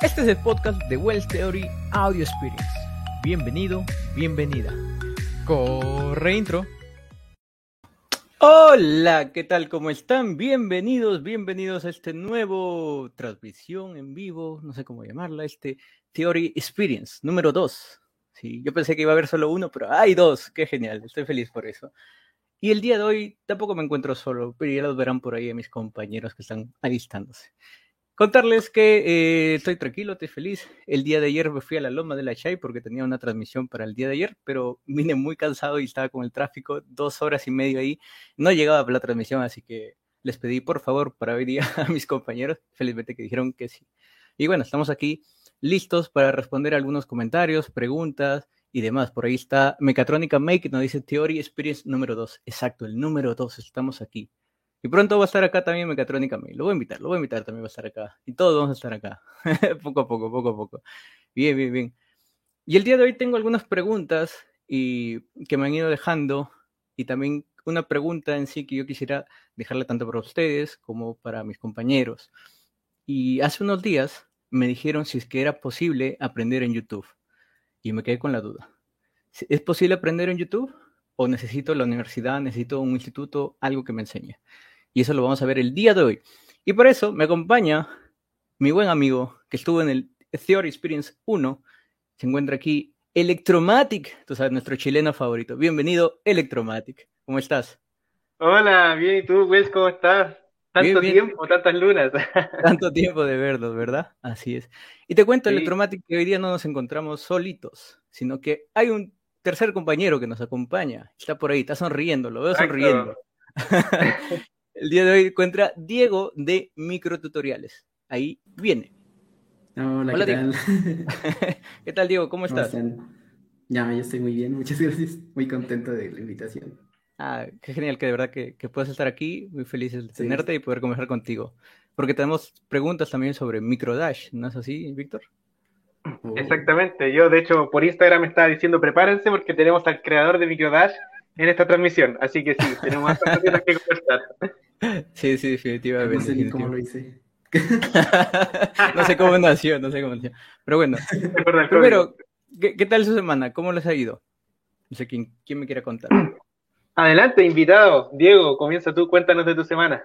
Este es el podcast de Wells Theory Audio Experience. Bienvenido, bienvenida. Corre intro. Hola, ¿qué tal? ¿Cómo están? Bienvenidos, bienvenidos a este nuevo transmisión en vivo, no sé cómo llamarla, este Theory Experience número 2. Sí, yo pensé que iba a haber solo uno, pero hay dos. Qué genial, estoy feliz por eso. Y el día de hoy tampoco me encuentro solo, pero ya los verán por ahí a mis compañeros que están alistándose. Contarles que eh, estoy tranquilo, estoy feliz. El día de ayer me fui a la Loma de la Chay porque tenía una transmisión para el día de ayer, pero vine muy cansado y estaba con el tráfico, dos horas y medio ahí. No llegaba para la transmisión, así que les pedí por favor para hoy a mis compañeros, felizmente que dijeron que sí. Y bueno, estamos aquí listos para responder algunos comentarios, preguntas y demás. Por ahí está Mecatrónica Make, nos dice Theory Experience número 2. Exacto, el número 2, estamos aquí. Y pronto va a estar acá también Mecatrónica May. Lo voy a invitar, lo voy a invitar también va a estar acá. Y todos vamos a estar acá. poco a poco, poco a poco. Bien, bien, bien. Y el día de hoy tengo algunas preguntas y que me han ido dejando y también una pregunta en sí que yo quisiera dejarle tanto para ustedes como para mis compañeros. Y hace unos días me dijeron si es que era posible aprender en YouTube. Y me quedé con la duda. ¿Es posible aprender en YouTube? ¿O necesito la universidad, necesito un instituto, algo que me enseñe? Y eso lo vamos a ver el día de hoy. Y por eso me acompaña mi buen amigo que estuvo en el Theory Experience 1. Se encuentra aquí Electromatic, tú sabes, nuestro chileno favorito. Bienvenido, Electromatic. ¿Cómo estás? Hola, bien, ¿y tú, Wes? ¿Cómo estás? Tanto tiempo, tantas lunas. Tanto tiempo de verlos, ¿verdad? Así es. Y te cuento, Electromatic, que hoy día no nos encontramos solitos, sino que hay un tercer compañero que nos acompaña. Está por ahí, está sonriendo, lo veo sonriendo. El día de hoy encuentra Diego de Microtutoriales. Ahí viene. Hola, ¿qué tal? ¿Qué tal, Diego? ¿Cómo estás? ya, yo estoy muy bien, muchas gracias. Muy contento de la invitación. Ah, qué genial que de verdad que, que puedas estar aquí. Muy feliz de tenerte y poder conversar contigo. Porque tenemos preguntas también sobre Microdash, ¿no es así, Víctor? Oh. Exactamente. Yo, de hecho, por Instagram me estaba diciendo prepárense porque tenemos al creador de Microdash en esta transmisión. Así que sí, tenemos más cosas que conversar. Sí, sí, definitivamente. No sé ni cómo lo hice. no sé cómo nació, no sé cómo nació. Pero bueno, primero, ¿qué, ¿qué, tal su semana? ¿Cómo les ha ido? No sé quién, quién me quiere contar. Adelante, invitado. Diego, comienza tú, cuéntanos de tu semana.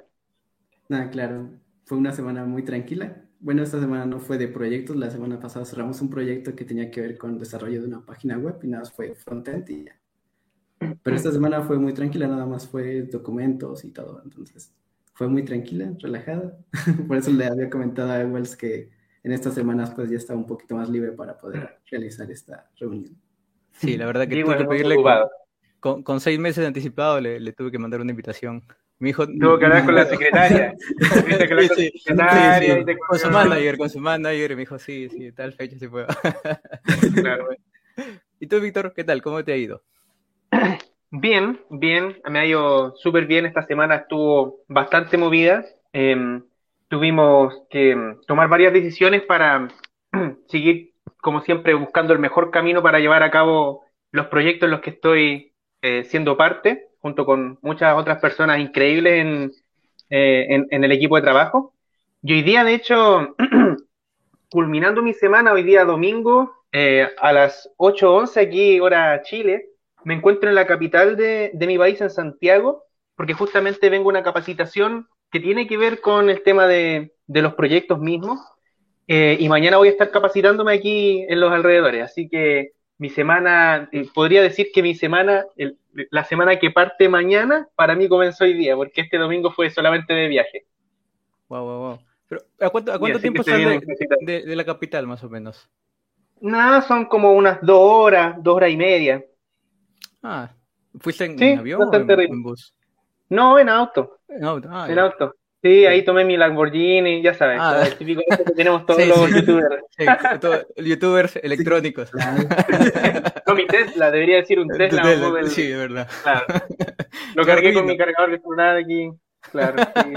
Ah, claro, fue una semana muy tranquila. Bueno, esta semana no fue de proyectos, la semana pasada cerramos un proyecto que tenía que ver con el desarrollo de una página web y nada más fue frontend y ya. Pero esta semana fue muy tranquila, nada más fue documentos y todo, entonces fue muy tranquila, relajada. Por eso le había comentado a Wells que en estas semanas pues ya estaba un poquito más libre para poder realizar esta reunión. Sí, la verdad que tuve que pedirle con, con, seis meses anticipado le, le, tuve que mandar una invitación. Mi hijo tuvo que hablar con la secretaria. con su manager, con su manager, y me dijo, sí, sí, tal fecha se puede. claro. ¿Y tú, Víctor, qué tal? ¿Cómo te ha ido? Bien, bien, me ha ido súper bien. Esta semana estuvo bastante movida. Eh, tuvimos que tomar varias decisiones para seguir, como siempre, buscando el mejor camino para llevar a cabo los proyectos en los que estoy eh, siendo parte, junto con muchas otras personas increíbles en, eh, en, en el equipo de trabajo. Y hoy día, de hecho, culminando mi semana, hoy día domingo, eh, a las 8.11 aquí, hora Chile, me encuentro en la capital de, de, mi país, en Santiago, porque justamente vengo a una capacitación que tiene que ver con el tema de, de los proyectos mismos. Eh, y mañana voy a estar capacitándome aquí en los alrededores. Así que mi semana, eh, podría decir que mi semana, el, la semana que parte mañana, para mí comenzó hoy día, porque este domingo fue solamente de viaje. Wow, wow, wow. Pero, ¿A cuánto, a cuánto tiempo estás de, de, de, la capital, más o menos? Nada, son como unas dos horas, dos horas y media. Ah, ¿fuiste en, sí, en avión o en, en, bus? No, en auto. En auto, ah, En auto. Sí, ahí tomé mi Lamborghini, ya sabes, ah, el típico que tenemos todos sí, los sí. youtubers. Sí, todo, youtubers electrónicos. no, mi Tesla, debería decir un Tesla. Tesla del... Sí, de verdad. Claro. Lo cargué con mi cargador de celular aquí. Claro, sí,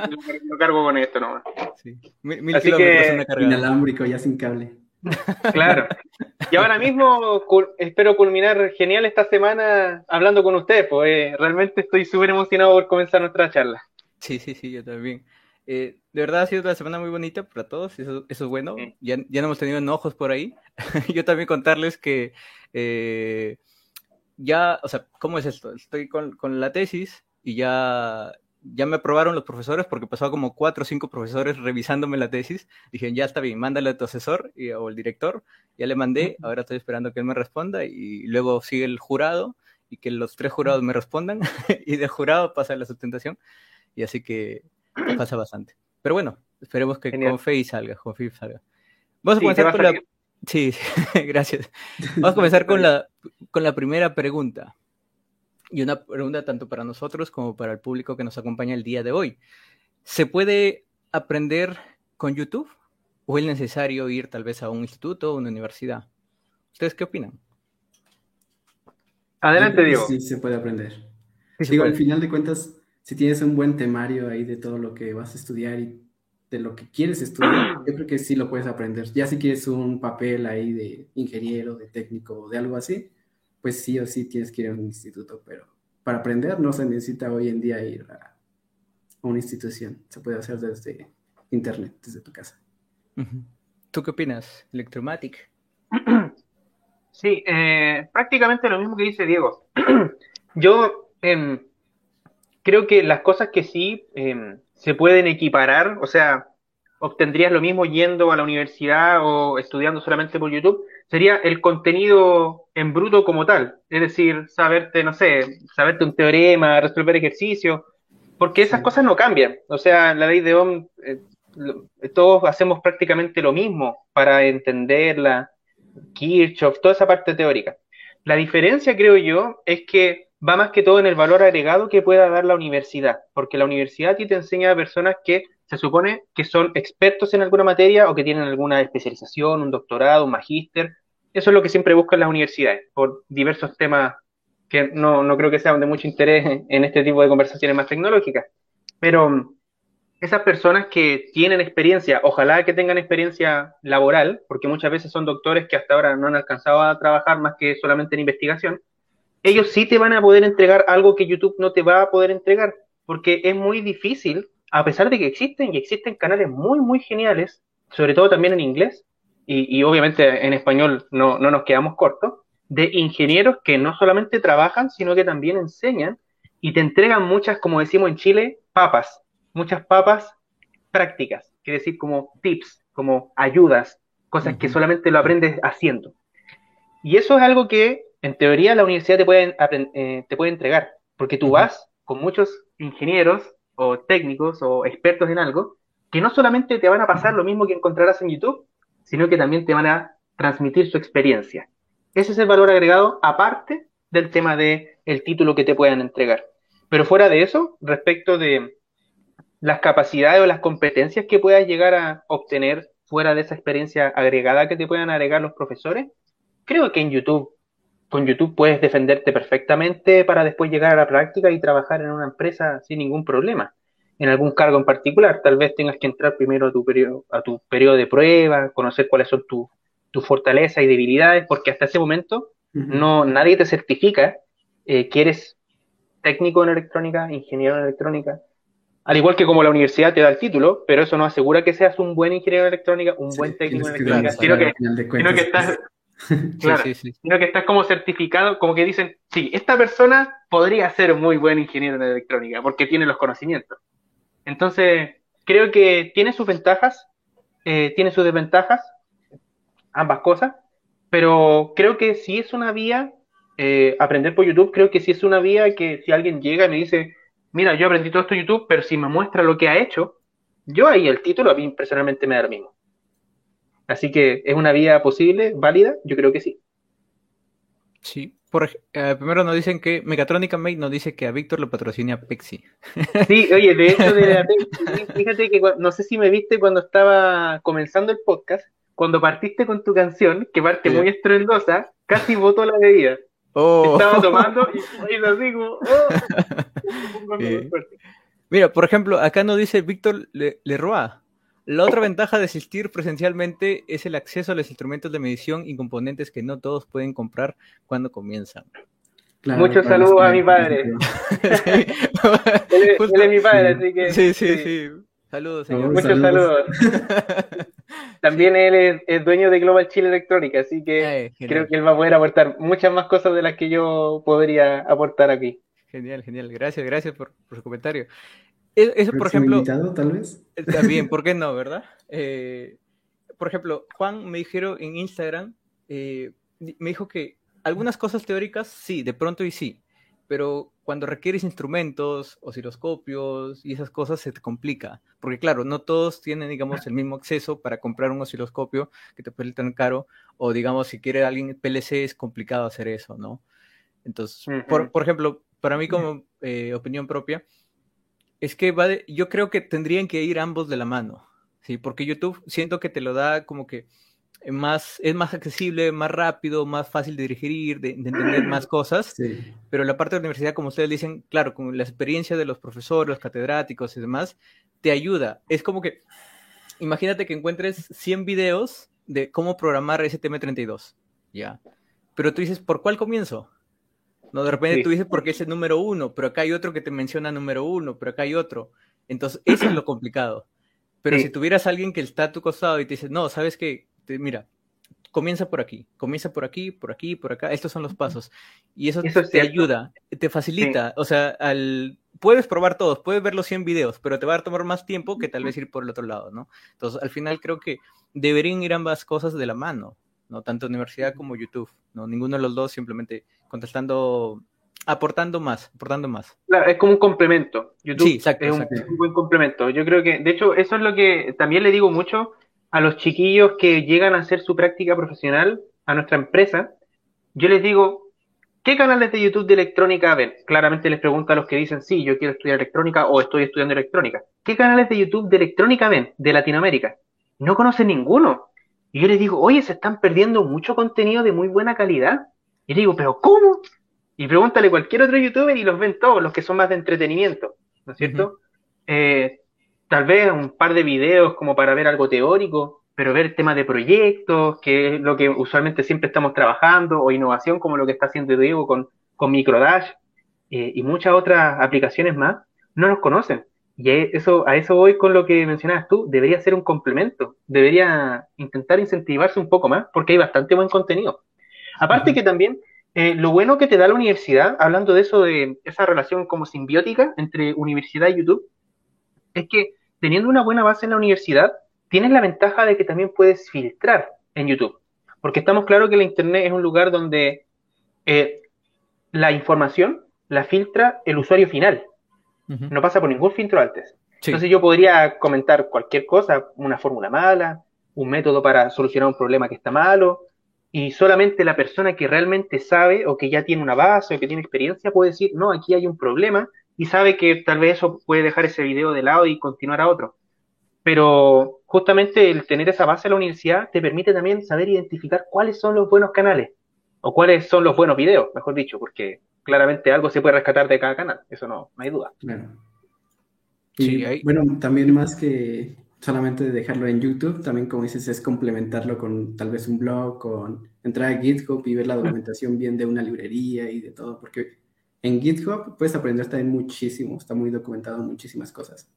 lo, cargo con esto nomás. Sí. Mil, mil Así que... Inalámbrico, ya sin cable. Claro. Y ahora mismo espero culminar genial esta semana hablando con ustedes, pues eh, realmente estoy súper emocionado por comenzar nuestra charla. Sí, sí, sí, yo también. Eh, de verdad ha sido una semana muy bonita para todos, eso, eso es bueno. Ya, ya, no hemos tenido enojos por ahí. Yo también contarles que eh, ya, o sea, ¿cómo es esto? Estoy con, con, la tesis y ya, ya me aprobaron los profesores porque pasó como cuatro o cinco profesores revisándome la tesis. Dije, ya está bien, mándale a tu asesor y, o el director. Ya le mandé, ahora estoy esperando que él me responda y luego sigue el jurado y que los tres jurados me respondan y del jurado pasa la sustentación y así que pasa bastante. Pero bueno, esperemos que con fe salga, con fe salga. Vamos a comenzar con la... Sí, gracias. Vamos a comenzar con la, con la primera pregunta. Y una pregunta tanto para nosotros como para el público que nos acompaña el día de hoy. ¿Se puede aprender con YouTube? ¿O es necesario ir tal vez a un instituto o una universidad? ¿Ustedes qué opinan? Adelante, Diego. Sí, se puede aprender. Digo, al final de cuentas, si tienes un buen temario ahí de todo lo que vas a estudiar y de lo que quieres estudiar, yo creo que sí lo puedes aprender. Ya si quieres un papel ahí de ingeniero, de técnico o de algo así, pues sí o sí tienes que ir a un instituto, pero para aprender no se necesita hoy en día ir a una institución, se puede hacer desde internet, desde tu casa. ¿Tú qué opinas, Electromatic? Sí, eh, prácticamente lo mismo que dice Diego. Yo em, creo que las cosas que sí em, se pueden equiparar, o sea, obtendrías lo mismo yendo a la universidad o estudiando solamente por YouTube, sería el contenido en bruto como tal. Es decir, saberte, no sé, saberte un teorema, resolver ejercicios, porque esas cosas no cambian. O sea, la ley de Ohm, eh, todos hacemos prácticamente lo mismo para entenderla, Kirchhoff, toda esa parte teórica. La diferencia, creo yo, es que va más que todo en el valor agregado que pueda dar la universidad, porque la universidad a ti te enseña a personas que se supone que son expertos en alguna materia o que tienen alguna especialización, un doctorado, un magíster. Eso es lo que siempre buscan las universidades, por diversos temas que no, no creo que sean de mucho interés en este tipo de conversaciones más tecnológicas. Pero esas personas que tienen experiencia, ojalá que tengan experiencia laboral, porque muchas veces son doctores que hasta ahora no han alcanzado a trabajar más que solamente en investigación, ellos sí te van a poder entregar algo que YouTube no te va a poder entregar, porque es muy difícil, a pesar de que existen y existen canales muy, muy geniales, sobre todo también en inglés, y, obviamente en español no, no nos quedamos cortos, de ingenieros que no solamente trabajan, sino que también enseñan y te entregan muchas, como decimos en Chile, papas, muchas papas prácticas, quiere decir como tips, como ayudas, cosas que solamente lo aprendes haciendo. Y eso es algo que en teoría la universidad te puede, eh, te puede entregar, porque tú vas con muchos ingenieros o técnicos o expertos en algo, que no solamente te van a pasar lo mismo que encontrarás en YouTube, sino que también te van a transmitir su experiencia. Ese es el valor agregado aparte del tema de el título que te puedan entregar. Pero fuera de eso, respecto de las capacidades o las competencias que puedas llegar a obtener fuera de esa experiencia agregada que te puedan agregar los profesores, creo que en YouTube, con YouTube puedes defenderte perfectamente para después llegar a la práctica y trabajar en una empresa sin ningún problema. En algún cargo en particular, tal vez tengas que entrar primero a tu periodo, a tu periodo de prueba, conocer cuáles son tus fortalezas y debilidades, porque hasta ese momento no nadie te certifica eh, que eres técnico en electrónica, ingeniero en electrónica, al igual que como la universidad te da el título, pero eso no asegura que seas un buen ingeniero de electrónica, un buen técnico en electrónica, sino, que, estás, claro, sino que estás como certificado, como que dicen, sí, esta persona podría ser muy buen ingeniero en electrónica porque tiene los conocimientos. Entonces, creo que tiene sus ventajas, eh, tiene sus desventajas, ambas cosas, pero creo que si es una vía, eh, aprender por YouTube, creo que si es una vía que si alguien llega y me dice, mira, yo aprendí todo esto en YouTube, pero si me muestra lo que ha hecho, yo ahí el título a mí personalmente me da lo mismo. Así que es una vía posible, válida, yo creo que sí. Sí, por, eh, primero nos dicen que Megatronica Mate nos dice que a Víctor lo patrocina Pepsi. Sí, oye, de hecho de la Pepsi, fíjate que no sé si me viste cuando estaba comenzando el podcast, cuando partiste con tu canción, que parte muy estruendosa, casi votó la bebida. Oh. Estaba tomando y, lo digo. Oh. Mira, por ejemplo, acá nos dice Víctor Leroy. La otra ventaja de asistir presencialmente es el acceso a los instrumentos de medición y componentes que no todos pueden comprar cuando comienzan. Muchos saludos a mi padre. él, es mi padre, así que. Sí, sí, sí. Saludos, señor. Muchos saludos. También él es, dueño de Global Chile Electrónica, así que creo que él va a poder aportar muchas más cosas de las que yo podría aportar aquí. Genial, genial. Gracias, gracias por, su comentario. Eso, por ejemplo. Invitado, tal vez? También, ¿por qué no, verdad? Eh, por ejemplo, Juan me dijeron en Instagram, eh, me dijo que algunas cosas teóricas sí, de pronto y sí, pero cuando requieres instrumentos, osciloscopios y esas cosas se te complica, porque claro, no todos tienen, digamos, el mismo acceso para comprar un osciloscopio que te puede tan caro, o digamos, si quiere alguien PLC es complicado hacer eso, ¿no? Entonces, por, ejemplo, para mí como eh, opinión propia, es que va yo creo que tendrían que ir ambos de la mano, ¿sí? Porque YouTube siento que te lo da como que más, es más accesible, más rápido, más fácil de dirigir, de, entender más cosas. Pero la parte de la universidad, como ustedes dicen, claro, con la experiencia de los profesores, los catedráticos y demás, te ayuda. Es como que, imagínate que encuentres 100 videos de cómo programar STM32, ¿ya? Pero tú dices, ¿por cuál comienzo? No, de repente tú dices, porque es el número uno, pero acá hay otro que te menciona número uno, pero acá hay otro. Entonces, eso es lo complicado. Pero si tuvieras alguien que está a tu costado y te dice, no, ¿sabes qué? mira, comienza por aquí, comienza por aquí, por aquí, por acá, estos son los pasos. Y eso, te ayuda, te facilita, o sea, al, puedes probar todos, puedes ver los 100 videos, pero te va a tomar más tiempo que tal vez ir por el otro lado, ¿no? Entonces, al final creo que deberían ir ambas cosas de la mano, ¿no? Tanto universidad como YouTube, ¿no? Ninguno de los dos simplemente contestando aportando más, aportando más. Claro, es como un complemento. YouTube es un, buen complemento. Yo creo que, de hecho, eso es lo que también le digo mucho a los chiquillos que llegan a hacer su práctica profesional a nuestra empresa, yo les digo, ¿qué canales de YouTube de electrónica ven? Claramente les pregunto a los que dicen, sí, yo quiero estudiar electrónica o estoy estudiando electrónica. ¿Qué canales de YouTube de electrónica ven de Latinoamérica? No conocen ninguno. Y yo les digo, oye, se están perdiendo mucho contenido de muy buena calidad. Y les digo, ¿pero cómo? Y pregúntale a cualquier otro youtuber y los ven todos, los que son más de entretenimiento, ¿no es cierto? eh, tal vez un par de videos como para ver algo teórico, pero ver temas de proyectos, que es lo que usualmente siempre estamos trabajando, o innovación como lo que está haciendo Diego con, con Microdash eh, y muchas otras aplicaciones más, no nos conocen. Y eso, a eso voy con lo que mencionabas tú, debería ser un complemento, debería intentar incentivarse un poco más, porque hay bastante buen contenido. Aparte que también eh, lo bueno que te da la universidad, hablando de eso, de esa relación como simbiótica entre universidad y YouTube, es que teniendo una buena base en la universidad, tienes la ventaja de que también puedes filtrar en YouTube. Porque estamos claros que la Internet es un lugar donde eh, la información la filtra el usuario final. No pasa por ningún filtro antes. Entonces yo podría comentar cualquier cosa, una fórmula mala, un método para solucionar un problema que está malo, y solamente la persona que realmente sabe o que ya tiene una base o que tiene experiencia puede decir, no, aquí hay un problema y sabe que tal vez eso puede dejar ese video de lado y continuar a otro. Pero justamente el tener esa base en la universidad te permite también saber identificar cuáles son los buenos canales o cuáles son los buenos videos, mejor dicho, porque claramente algo se puede rescatar de cada canal, eso no, hay duda. Y bueno, también más que solamente dejarlo en YouTube, también como dices, es complementarlo con tal vez un blog, con entrar a GitHub y ver la documentación bien de una librería y de todo, porque en GitHub puedes aprender también muchísimo, está muy documentado muchísimas cosas.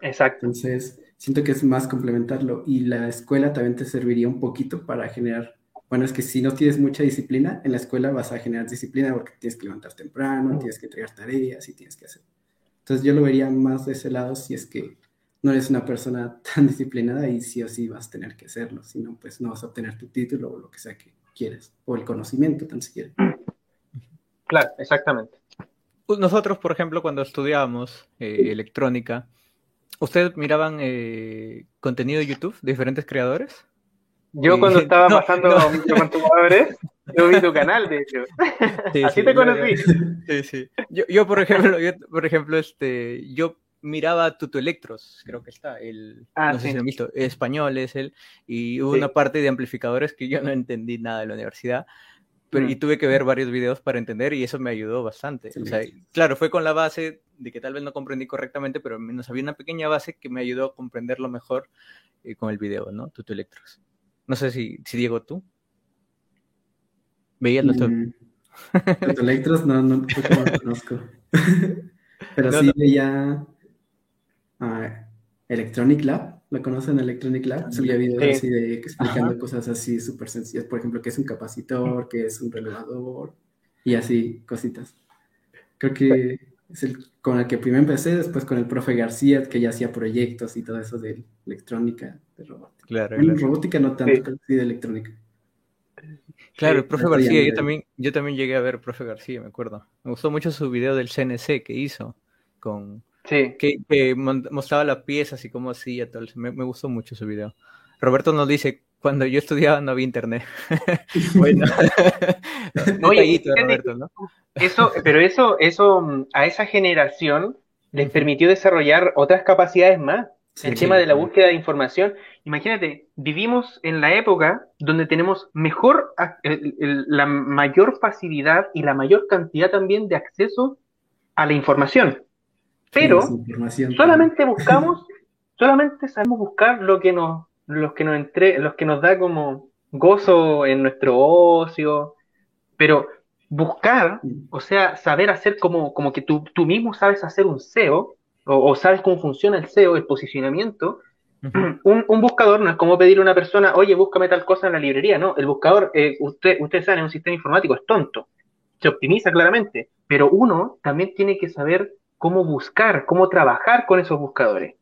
Exacto. Entonces, siento que es más complementarlo y la escuela también te serviría un poquito para generar, bueno, es que si no tienes mucha disciplina, en la escuela vas a generar disciplina porque tienes que levantar temprano, tienes que entregar tareas y tienes que hacer. Entonces, yo lo vería más de ese lado si es que no eres una persona tan disciplinada y sí o sí vas a tener que hacerlo, si no, pues no vas a obtener tu título o lo que sea que quieres, o el conocimiento tan siquiera. Claro, exactamente. Pues nosotros, por ejemplo, cuando estudiábamos eh, electrónica, ¿ustedes miraban eh, contenido de YouTube de diferentes creadores? Yo cuando estaba pasando no. yo vi tu canal, de hecho. Así te conocí. Sí, sí. Yo, por ejemplo, yo, por ejemplo, este, yo miraba Tuto Electros, creo que está, el, ah, no sé si lo han visto, español es él, y hubo una parte de amplificadores que yo no entendí nada de la universidad, pero, y mm. tuve que ver varios videos para entender y eso me ayudó bastante. O sea, claro, fue con la base de que tal vez no comprendí correctamente, pero al menos había una pequeña base que me ayudó a comprenderlo mejor eh, con el video, ¿no? Tuto Electros. No sé si, si Diego, tú. ¿Veías los mm. Tuto Electros no, no, no lo conozco. pero sí veía... Electronic Lab, ¿lo conocen Electronic Lab? Subía videos así de explicando cosas así súper sencillas, por ejemplo, qué es un capacitor, qué es un relevador y así cositas. Creo que es el con el que primero empecé, después con el profe García, que ya hacía proyectos y todo eso de electrónica, de robótica. Claro, robótica no tanto, pero sí de electrónica. Claro, el profe García, yo también, yo también llegué a ver profe García, me acuerdo. Me gustó mucho su video del CNC que hizo, con que, mostraba las piezas y cómo hacía todo. Me, me gustó mucho su video. Roberto nos dice, cuando yo estudiaba no había internet. bueno, Oye, Roberto, ¿no? Eso, pero eso, eso a esa generación les permitió desarrollar otras capacidades más. el tema de la búsqueda de información. Imagínate, vivimos en la época donde tenemos mejor, la mayor facilidad y la mayor cantidad también de acceso a la información. Pero solamente buscamos, solamente sabemos buscar lo que nos, los que nos entre, los que nos da como gozo en nuestro ocio, pero buscar, o sea, saber hacer como, como que tú, tú mismo sabes hacer un SEO, o, sabes cómo funciona el SEO, el posicionamiento, un, buscador no es como pedirle a una persona, oye, búscame tal cosa en la librería, no, el buscador, eh, usted, ustedes saben, en un sistema informático es tonto, se optimiza claramente, pero uno también tiene que saber cómo buscar, cómo trabajar con esos buscadores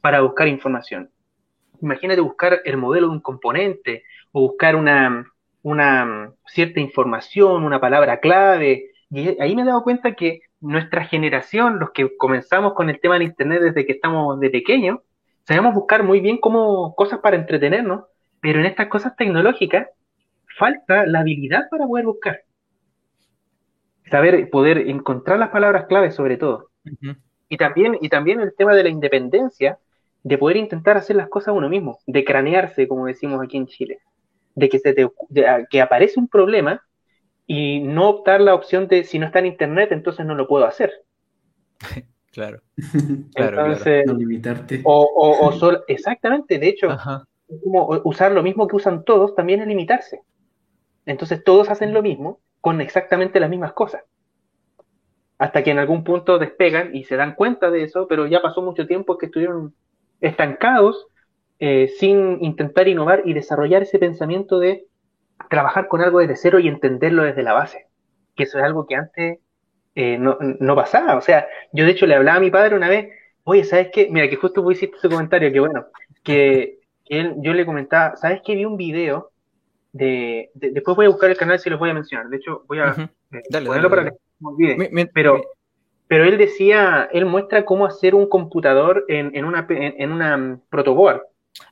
para buscar información. Imagínate buscar el modelo de un componente o buscar una, una cierta información, una palabra clave. Y ahí me he dado cuenta que nuestra generación, los que comenzamos con el tema del Internet desde que estamos de pequeños, sabemos buscar muy bien cómo cosas para entretenernos, pero en estas cosas tecnológicas falta la habilidad para poder buscar. Saber poder encontrar las palabras clave sobre todo. Y también, y también el tema de la independencia, de poder intentar hacer las cosas uno mismo, de cranearse, como decimos aquí en Chile de que, se te, que aparece un problema y no optar la opción de si no está en internet, entonces no lo puedo hacer. claro. entonces, No limitarte. O, o, solo, exactamente, de hecho, como usar lo mismo que usan todos, también es limitarse. Entonces todos hacen lo mismo con exactamente las mismas cosas. Hasta que en algún punto despegan y se dan cuenta de eso, pero ya pasó mucho tiempo que estuvieron estancados eh, sin intentar innovar y desarrollar ese pensamiento de trabajar con algo desde cero y entenderlo desde la base. Que eso es algo que antes eh, no, pasaba. O sea, yo de hecho le hablaba a mi padre una vez, oye, ¿sabes qué? Mira, que justo vos hiciste ese comentario, que bueno, que él, yo le comentaba, ¿sabes qué? Vi un video de, Después voy a buscar el canal si los voy a mencionar. De hecho, voy a eh, ponerlo para que no me olvide. pero pero él decía, él muestra cómo hacer un computador en, en una, en, una protoboard.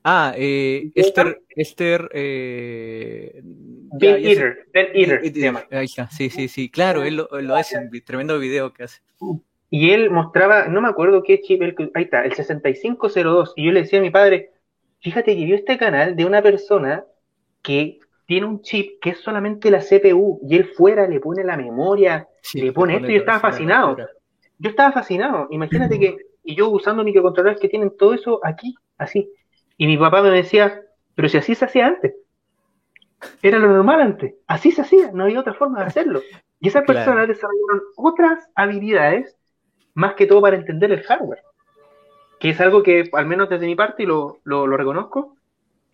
Ah, eh, Esther, Esther, eh, Ben Eater, Ben Eater Ahí está, sí, sí, sí, claro, él lo, hace, un tremendo video que hace. Y él mostraba, no me acuerdo qué chip, ahí está, el 6502, y yo le decía a mi padre, fíjate que vio este canal de una persona que tiene un chip que es solamente la CPU, y él fuera le pone la memoria, le pone esto, y yo estaba fascinado. Yo estaba fascinado, imagínate que, y yo usando microcontroladores que tienen todo eso aquí, así. Y mi papá me decía, pero si así se hacía antes. Era lo normal antes. Así se hacía, no había otra forma de hacerlo. Y esas personas desarrollaron otras habilidades, más que todo para entender el hardware. Que es algo que, al menos desde mi parte, y lo, lo, reconozco,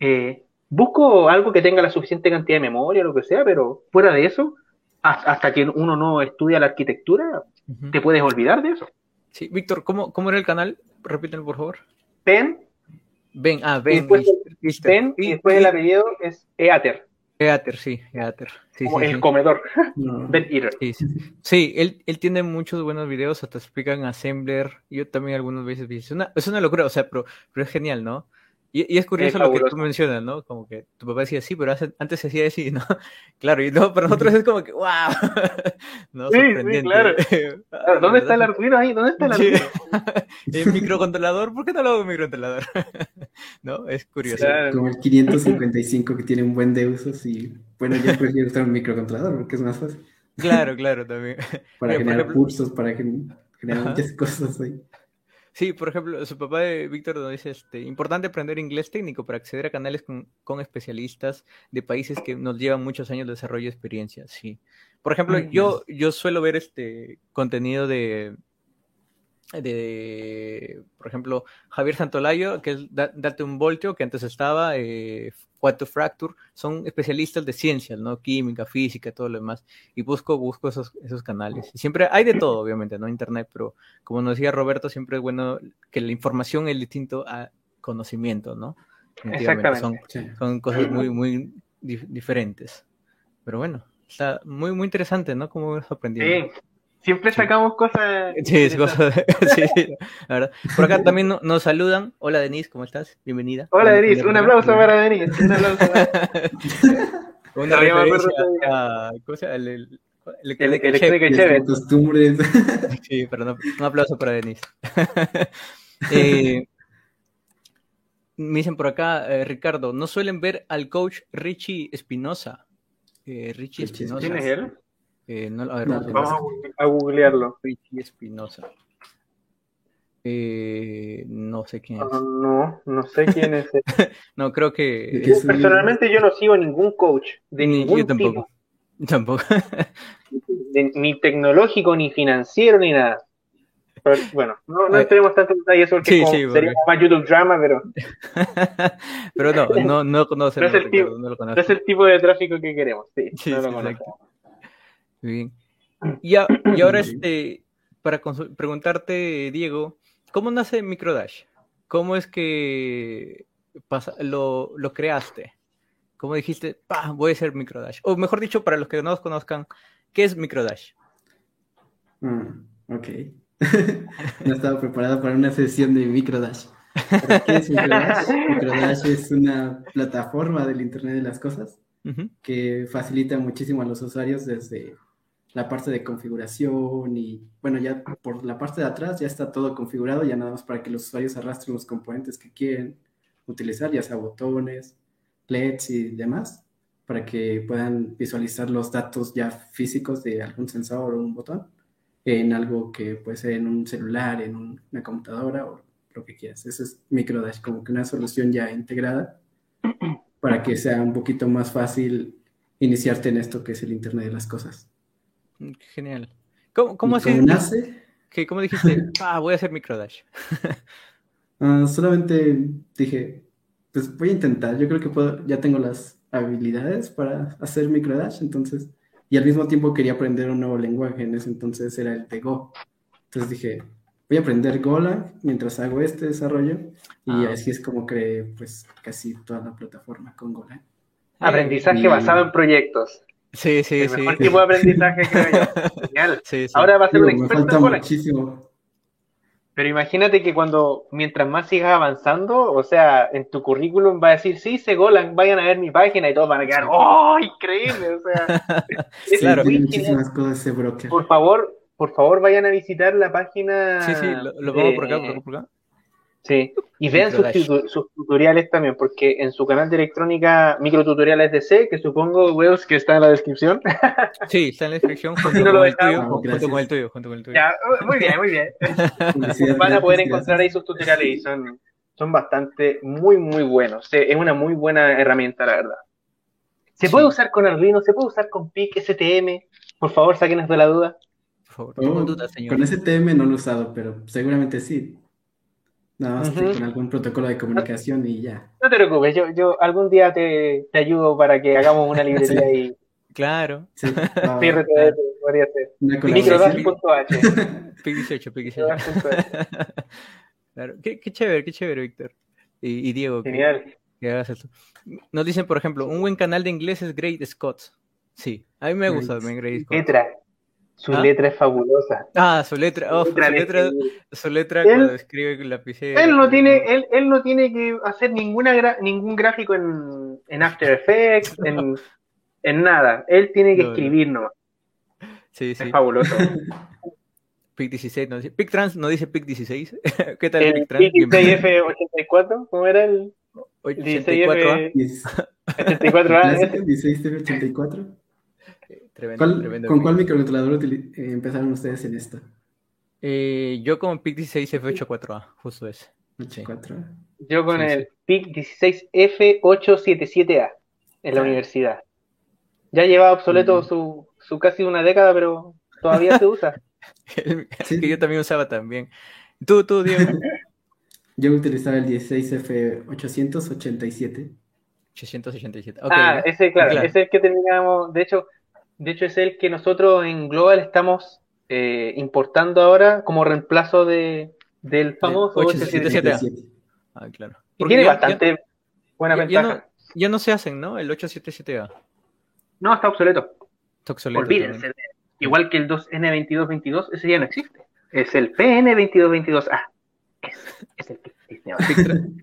eh, busco algo que tenga la suficiente cantidad de memoria, lo que sea, pero fuera de eso, hasta que uno no estudia la arquitectura, te puedes olvidar de eso. Sí, Víctor, ¿cómo, ¿cómo era el canal? Repítelo, por favor. Pen Ben, ah, Ben. Y después, ben, y después el apellido es Eater. Eater, sí, Eater. Sí, Como el comedor. ben Eater. Sí, sí. él, él, tiene muchos buenos videos, hasta explican Assembler. Yo también algunas veces vi. Es una, es una locura, o sea, pero, pero es genial, ¿no? Y, es curioso lo que tú mencionas, ¿no? Como que tu papá decía sí, pero antes se hacía así, ¿no? Claro, y no, para nosotros es como que, ¡wow! ¿no? Sí, sí, claro. ¿Dónde está el Arduino ahí? ¿Dónde está el Arduino? el microcontrolador, ¿por qué no lo hago en microcontrolador? ¿No? Es curioso. Como el 555 que tiene un buen de usos y, bueno, yo prefiero usar un microcontrolador porque es más fácil. Claro, claro, también. Para generar cursos, para generar muchas cosas ahí. Sí, por ejemplo, su papá de Víctor nos dice, este, importante aprender inglés técnico para acceder a canales con, especialistas de países que nos llevan muchos años de desarrollo y experiencia, sí. Por ejemplo, yo, yo suelo ver este contenido de, de, por ejemplo, Javier Santolayo, que es Date un Voltio, que antes estaba, eh, Quantum Fracture, son especialistas de ciencias, ¿no? Química, física, todo lo demás. Y busco, busco esos, esos canales. Y siempre hay de todo, obviamente, ¿no? Internet, pero como nos decía Roberto, siempre es bueno que la información es distinto a conocimiento, ¿no? Exactamente. Son, son cosas muy, muy diferentes. Pero bueno, está muy, muy interesante, ¿no? Como hemos aprendido. Sí. Siempre sacamos cosas. Sí, cosas. sí, la verdad. Por acá también nos saludan. Hola Denise, ¿cómo estás? Bienvenida. Hola Denise, un aplauso para Denise. Un aplauso para... Una referencia a, ¿cómo se llama? El, el, el, el, el chévere. Costumbres. Sí, pero no, un aplauso para Denise. eh, me dicen por acá, eh, Ricardo, ¿no suelen ver al coach Richie Espinosa? Eh, Richie Espinosa. ¿Quién es él? Eh, no, a ver, no, vamos a googlearlo. Richie Espinosa. Eh, no sé quién es. Uh, no, no sé quién es. no, creo que. Personalmente, yo no sigo ningún coach de ningún yo tampoco. tipo. Tampoco. de, ni tecnológico, ni financiero, ni nada. Pero, bueno, no, no entremos tanto en detalles porque Sí, sí, sería porque- más YouTube drama, pero Pero no, no, no conoce. No es el tipo- no lo no conozco. es el tipo de tráfico que queremos. Sí, Sí, no sí, lo conozco. Muy bien. Y, a- y ahora, este, para preguntarte, Diego, ¿cómo nace Microdash? ¿Cómo es que pasa- lo, lo creaste? ¿Cómo dijiste, pa, voy a hacer Microdash? O mejor dicho, para los que no nos conozcan, ¿qué es Microdash? Ah, ok. no estaba preparado para una sesión de Microdash. ¿Pero ¿Qué es Microdash? Microdash es una plataforma del Internet de las Cosas que facilita muchísimo a los usuarios desde la parte de configuración y, bueno, ya por la parte de atrás ya está todo configurado, ya nada más para que los usuarios arrastren los componentes que quieren utilizar, ya sea botones, LEDs y demás, para que puedan visualizar los datos ya físicos de algún sensor o un botón en algo que puede ser en un celular, en un- una computadora o lo que quieras. Eso es Microdash, como que una solución ya integrada para que sea un poquito más fácil iniciarte en esto que es el Internet de las Cosas. Genial. ¿Cómo, cómo ¿Y así? cómo nace? que- ¿Cómo dijiste, pa, voy a hacer Microdash? Ah, solamente dije, pues voy a intentar. Yo creo que puedo, ya tengo las habilidades para hacer Microdash, entonces, y al mismo tiempo quería aprender un nuevo lenguaje, en ese entonces era el de Go. Entonces dije, voy a aprender Golang mientras hago este desarrollo, y Ah. así es como creé, pues, casi toda la plataforma con Golang. Aprendizaje Y- basado en proyectos. Sí, sí, el sí. mejor tipo de aprendizaje creo yo. Genial. Sí, sí. Ahora va a ser un me experto falta en Golang. muchísimo. Pero imagínate que cuando, mientras más sigas avanzando, o sea, en tu currículum va a decir, sí, sé Golang, vayan a ver mi página y todos van a quedar, ¡oh, increíble! O sea, es Claro. Muchísimas cosas ese broker. Por favor, por favor, vayan a visitar la página. Sí, sí, lo, lo pongo por acá, por acá, por acá. Sí, y vean sus, Microdash. tutu- sus tutoriales también, porque en su canal de electrónica, microtutoriales de C, que supongo, Weos, que está en la descripción. Sí, está en la descripción junto, no con, el tuyo, junto con el tuyo, junto con el tuyo. ya, muy bien, muy bien. Van a poder encontrar ahí sus tutoriales y son, son bastante, muy, muy buenos. Es una muy buena herramienta, la verdad. Se Sí. puede usar con Arduino, se puede usar con PIC, STM. Por favor, sáquenos de la duda. Por favor, Oh, tengo dudas, señor. con ese TM no lo he usado, pero seguramente sí. Nada más con algún protocolo de comunicación y ya. No te preocupes, yo, yo algún día te, te ayudo para que hagamos una librería y Claro. Sí, va. PRTF podría ser. Microdash.h. Pic 18, Pic 18. Microdash.h. Claro. Qué, qué chévere, qué chévere, Víctor. Y, y Diego, Genial. que hagas esto. Nos dicen, por ejemplo, un buen canal de inglés es Great Scott. Sí, a mí me gusta también Great Scott. Letra. Su ¿Ah? letra es fabulosa. Ah, su letra, oh, su Letra letra, su letra Él- cuando escribe con lapicera. Él no tiene, él, él no tiene que hacer ninguna gra- ningún gráfico en, en After Effects, en, en nada. Él tiene que No, no. escribir nomás. Sí, sí. Es fabuloso. Pic 16 no dice. Pic Trans no dice Pic 16. ¿Qué tal El Pic Trans? Bienvenido. P16F84, ¿cómo era el 84 ¿ah? 16F84A? ese? 16 84 Tremendo, ¿Cuál- tremendo ¿Con cuál microcontrolador eh, empezaron ustedes en esto? Eh, yo con Pic 16 F84A, justo ese. 84. Yo con Sí, el PIC 16F877A en la universidad. Ya lleva obsoleto Mm. su, su casi una década, pero todavía se usa. que yo también usaba también. Tú, tú, Diego. Yo utilizaba el 16F887. 887. ah, ese, claro, ese es el que teníamos. De hecho, de hecho, es el que nosotros en Global estamos eh, importando ahora como reemplazo de, del famoso 877. Ah, claro. Y tiene bastante buena ventaja. Ya no, se hacen, ¿no? El 877A. No, está obsoleto. Está obsoleto. Olvídense. Igual que el 2N2222, ese ya no existe. Es el PN2222A. Es, es el que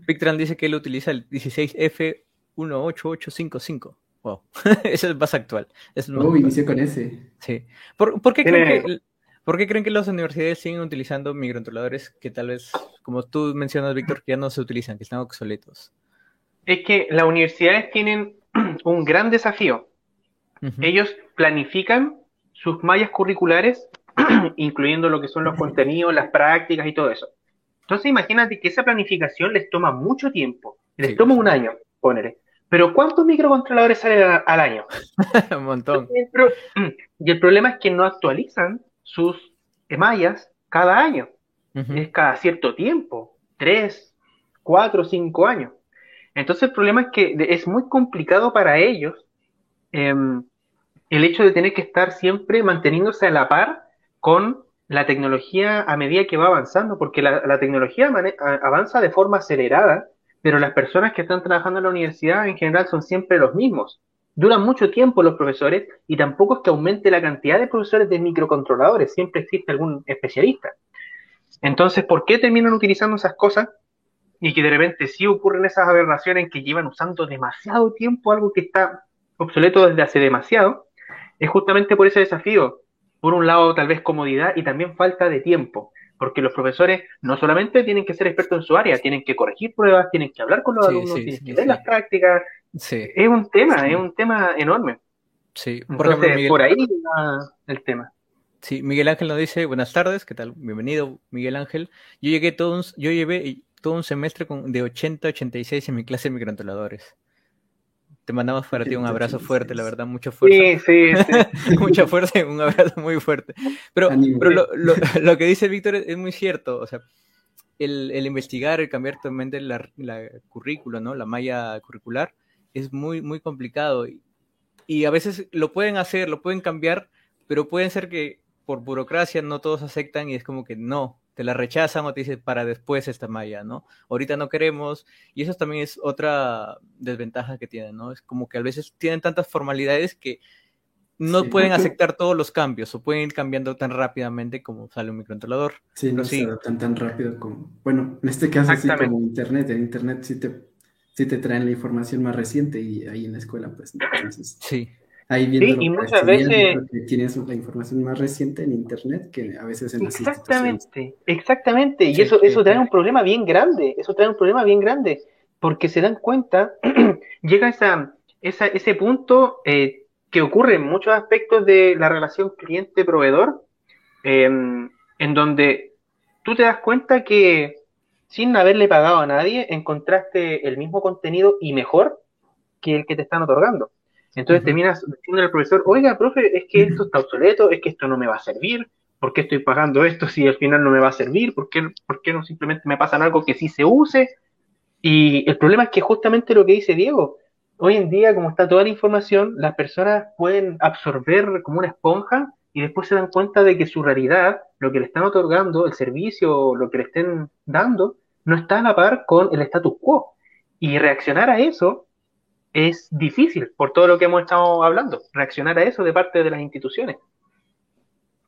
Pictran dice que él utiliza el 16F18855. Wow, eso es más actual. Es inició con ese. Sí. ¿Por, ¿por qué creen que, ¿Por qué creen que las universidades siguen utilizando microcontroladores que tal vez, como tú mencionas, Víctor, que ya no se utilizan, que están obsoletos? Es que las universidades tienen un gran desafío. Ellos planifican sus mallas curriculares, incluyendo lo que son los contenidos, las prácticas y todo eso. Entonces imagínate que esa planificación les toma mucho tiempo, les toma un año, ponele. Pero ¿cuántos microcontroladores salen al año? un montón. Y el problema es que no actualizan sus mallas cada año. Es cada cierto tiempo, tres, cuatro, cinco años. Entonces el problema es que es muy complicado para ellos em, el hecho de tener que estar siempre manteniéndose a la par con la tecnología a medida que va avanzando, porque la, tecnología avanza de forma acelerada, pero las personas que están trabajando en la universidad en general son siempre los mismos. Duran mucho tiempo los profesores y tampoco es que aumente la cantidad de profesores de microcontroladores, siempre existe algún especialista. Entonces, ¿por qué terminan utilizando esas cosas? Y que de repente sí ocurren esas aberraciones que llevan usando demasiado tiempo algo que está obsoleto desde hace demasiado, es justamente por ese desafío. Por un lado, tal vez comodidad y también falta de tiempo, porque los profesores no solamente tienen que ser expertos en su área, tienen que corregir pruebas, tienen que hablar con los alumnos, tienen que ver las prácticas. Es un tema, es un tema enorme. Sí, por, Entonces, por ahí va el tema. Sí, Miguel Ángel nos dice, buenas tardes, ¿qué tal? Bienvenido, Miguel Ángel. Yo llegué todo yo llevé todo un semestre con, de 80 a 86 en mi clase de microcontroladores. Te mandamos para ti un abrazo fuerte, la verdad, mucha fuerza. Sí, sí, sí. mucha fuerza y un abrazo muy fuerte. Pero, pero lo, lo, que dice Víctor es, muy cierto, o sea, el, el investigar, el cambiar totalmente la, la currícula, ¿no? La malla curricular, es muy, muy complicado. Y, y a veces lo pueden hacer, lo pueden cambiar, pero pueden ser que por burocracia no todos aceptan y es como que no, te la rechazan o te dicen para después esta malla, ¿no? Ahorita no queremos, y eso también es otra desventaja que tienen, ¿no? Es como que a veces tienen tantas formalidades que no pueden aceptar todos los cambios o pueden ir cambiando tan rápidamente como sale un microcontrolador. Sí, no se adaptan tan rápido como, bueno, en este caso sí como Internet, en Internet sí te, sí te traen la información más reciente y ahí en la escuela pues entonces... Sí sí, y muchas veces tienes la información más reciente en internet que a veces en las Exactamente, exactamente, y eso eso trae un problema bien grande, eso trae un problema bien grande, porque se dan cuenta, llega esa, esa, ese punto eh, que ocurre en muchos aspectos de la relación cliente-proveedor, em, en donde tú te das cuenta que sin haberle pagado a nadie, encontraste el mismo contenido y mejor que el que te están otorgando. Entonces terminas diciendo al profesor, oiga, profe, es que esto está obsoleto, es que esto no me va a servir, ¿por qué estoy pagando esto si al final no me va a servir? ¿Por qué, por qué no simplemente me pasan algo que sí se use? Y el problema es que justamente lo que dice Diego, hoy en día, como está toda la información, las personas pueden absorber como una esponja y después se dan cuenta de que su realidad, lo que le están otorgando, el servicio, lo que le estén dando, no está a la par con el status quo. Y reaccionar a eso es difícil por todo lo que hemos estado hablando, reaccionar a eso de parte de las instituciones.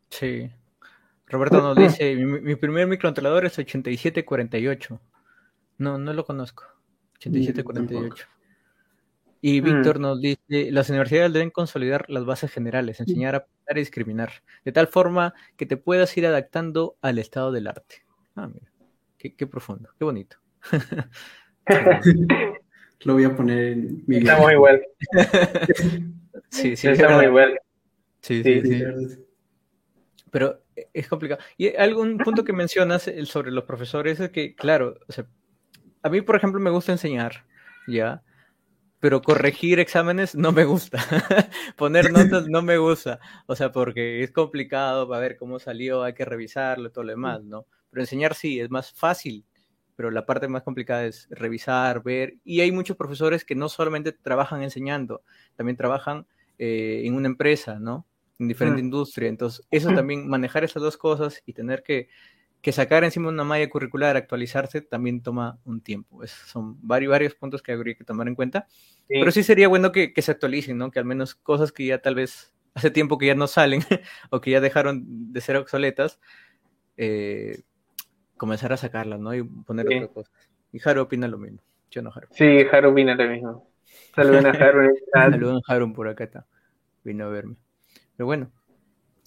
Sí. Roberto nos dice, mi, primer microcontrolador es 8748. No, no lo conozco. 8748. Y mm. Víctor nos dice, las universidades deben consolidar las bases generales, enseñar a pensar y discriminar, de tal forma que te puedas ir adaptando al estado del arte. Ah, mira, qué, qué profundo, qué bonito. Lo voy a poner en mi Está muy igual. sí, sí. Está muy igual. Sí, sí, sí. Pero es complicado. Y algún punto que mencionas sobre los profesores es que, claro, o sea, a mí, por ejemplo, me gusta enseñar, ¿ya? pero corregir exámenes no me gusta. Poner notas no me gusta. O sea, porque es complicado para ver cómo salió, hay que revisarlo, todo lo demás, ¿no? Pero enseñar sí, es más fácil, pero la parte más complicada es revisar, ver. Y hay muchos profesores que no solamente trabajan enseñando, también trabajan eh, en una empresa, ¿no? En diferente industria. Entonces, eso también, manejar esas dos cosas y tener que que sacar encima una malla curricular, actualizarse, también toma un tiempo. son varios, varios puntos que habría que tomar en cuenta. Pero sí sería bueno que, se actualicen, ¿no? Que al menos cosas que ya tal vez hace tiempo que ya no salen o que ya dejaron de ser obsoletas, eh, comenzar a sacarlas, ¿no? Y poner otras cosas. Y Haru opina lo mismo. Yo no, Haru. Sí, Haru opina lo mismo. Saludos a Haru. Saludos a Haru por acá está. Vino a verme. Pero bueno,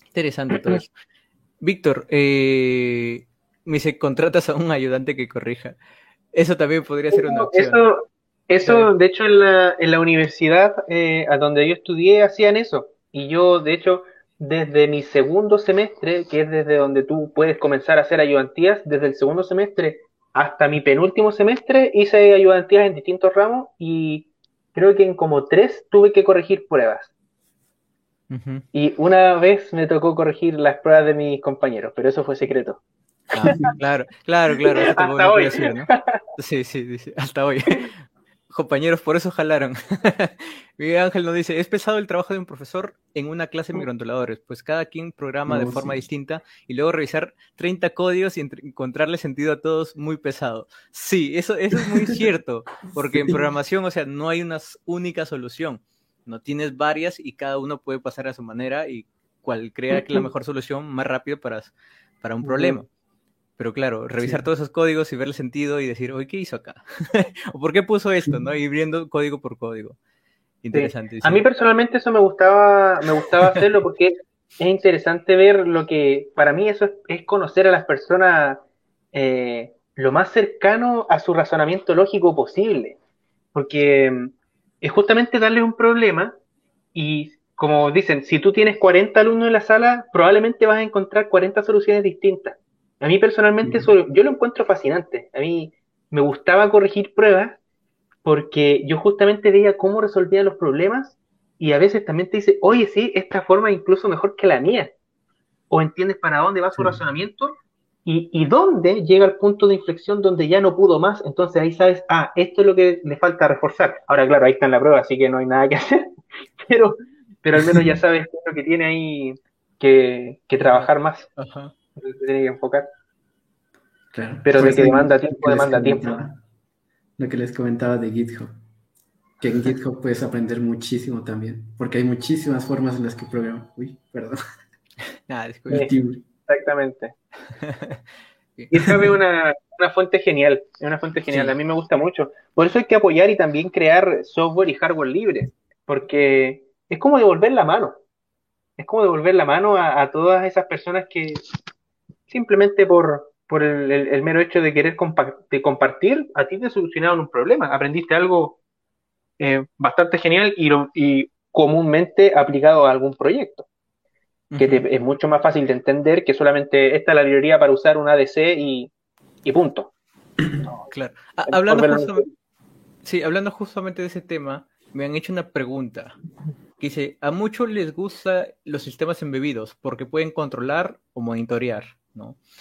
interesante todo eso. Víctor, eh, me dice, contratas a un ayudante que corrija. Eso también podría ser una opción. Eso, eso de hecho, en la, en la universidad eh, a donde yo estudié hacían eso. Y yo, de hecho, desde mi segundo semestre, que es desde donde tú puedes comenzar a hacer ayudantías, desde el segundo semestre hasta mi penúltimo semestre hice ayudantías en distintos ramos y creo que en como tres tuve que corregir pruebas. Y una vez me tocó corregir las pruebas de mis compañeros, pero eso fue secreto. Ah, claro, claro, claro. hasta hoy. Sí, sí, hasta hoy. Compañeros, por eso jalaron. Miguel Ángel nos dice, es pesado el trabajo de un profesor en una clase de microcontroladores, pues cada quien programa de forma distinta y luego revisar 30 códigos y encontrarle sentido a todos muy pesado. Sí, eso, eso es muy cierto, porque en programación, o sea, no hay una única solución, no tienes varias y cada uno puede pasar a su manera y cual crea que la mejor solución más rápido para, para un problema. Pero claro, revisar todos esos códigos y ver el sentido y decir, oye, ¿qué hizo acá? ¿O por qué puso esto? ¿no? Y viendo código por código. Interesante. A mí personalmente eso me gustaba, me gustaba hacerlo porque es interesante ver lo que, para mí eso es, conocer a las personas eh, lo más cercano a su razonamiento lógico posible. Porque mm, es justamente darle un problema y como dicen, si tú tienes 40 alumnos en la sala, probablemente vas a encontrar 40 soluciones distintas. A mí personalmente eso, yo lo encuentro fascinante. A mí me gustaba corregir pruebas porque yo justamente veía cómo resolvía los problemas y a veces también te dice, oye, sí, esta forma es incluso mejor que la mía. O entiendes para dónde va su razonamiento y, y dónde llega el punto de inflexión donde ya no pudo más. Entonces ahí sabes, ah, esto es lo que le falta reforzar. Ahora, claro, ahí está en la prueba, así que no hay nada que hacer. Pero, pero al menos ya sabes lo que tiene ahí que, que trabajar más. Ajá tiene que enfocar. Pero de que demanda tiempo, demanda tiempo. Lo que les comentaba de GitHub. Que en GitHub puedes aprender muchísimo también. Porque hay muchísimas formas en las que programar. Uy, perdón. Nada, exactamente. GitHub es una, una, fuente genial. Es una fuente genial. A mí me gusta mucho. Por eso hay que apoyar y también crear software y hardware libre. Porque es como devolver la mano. Es como devolver la mano a todas esas personas que simplemente por, por el, mero hecho de querer compartir, a ti te solucionaron un problema, aprendiste algo eh, bastante genial y, y comúnmente aplicado a algún proyecto, que es mucho más fácil de entender que solamente esta es la librería para usar un ADC y, y punto. Claro. hablando, justamente, sí, hablando justamente de ese tema, me han hecho una pregunta. Que dice, a muchos les gustan los sistemas embebidos porque pueden controlar o monitorear.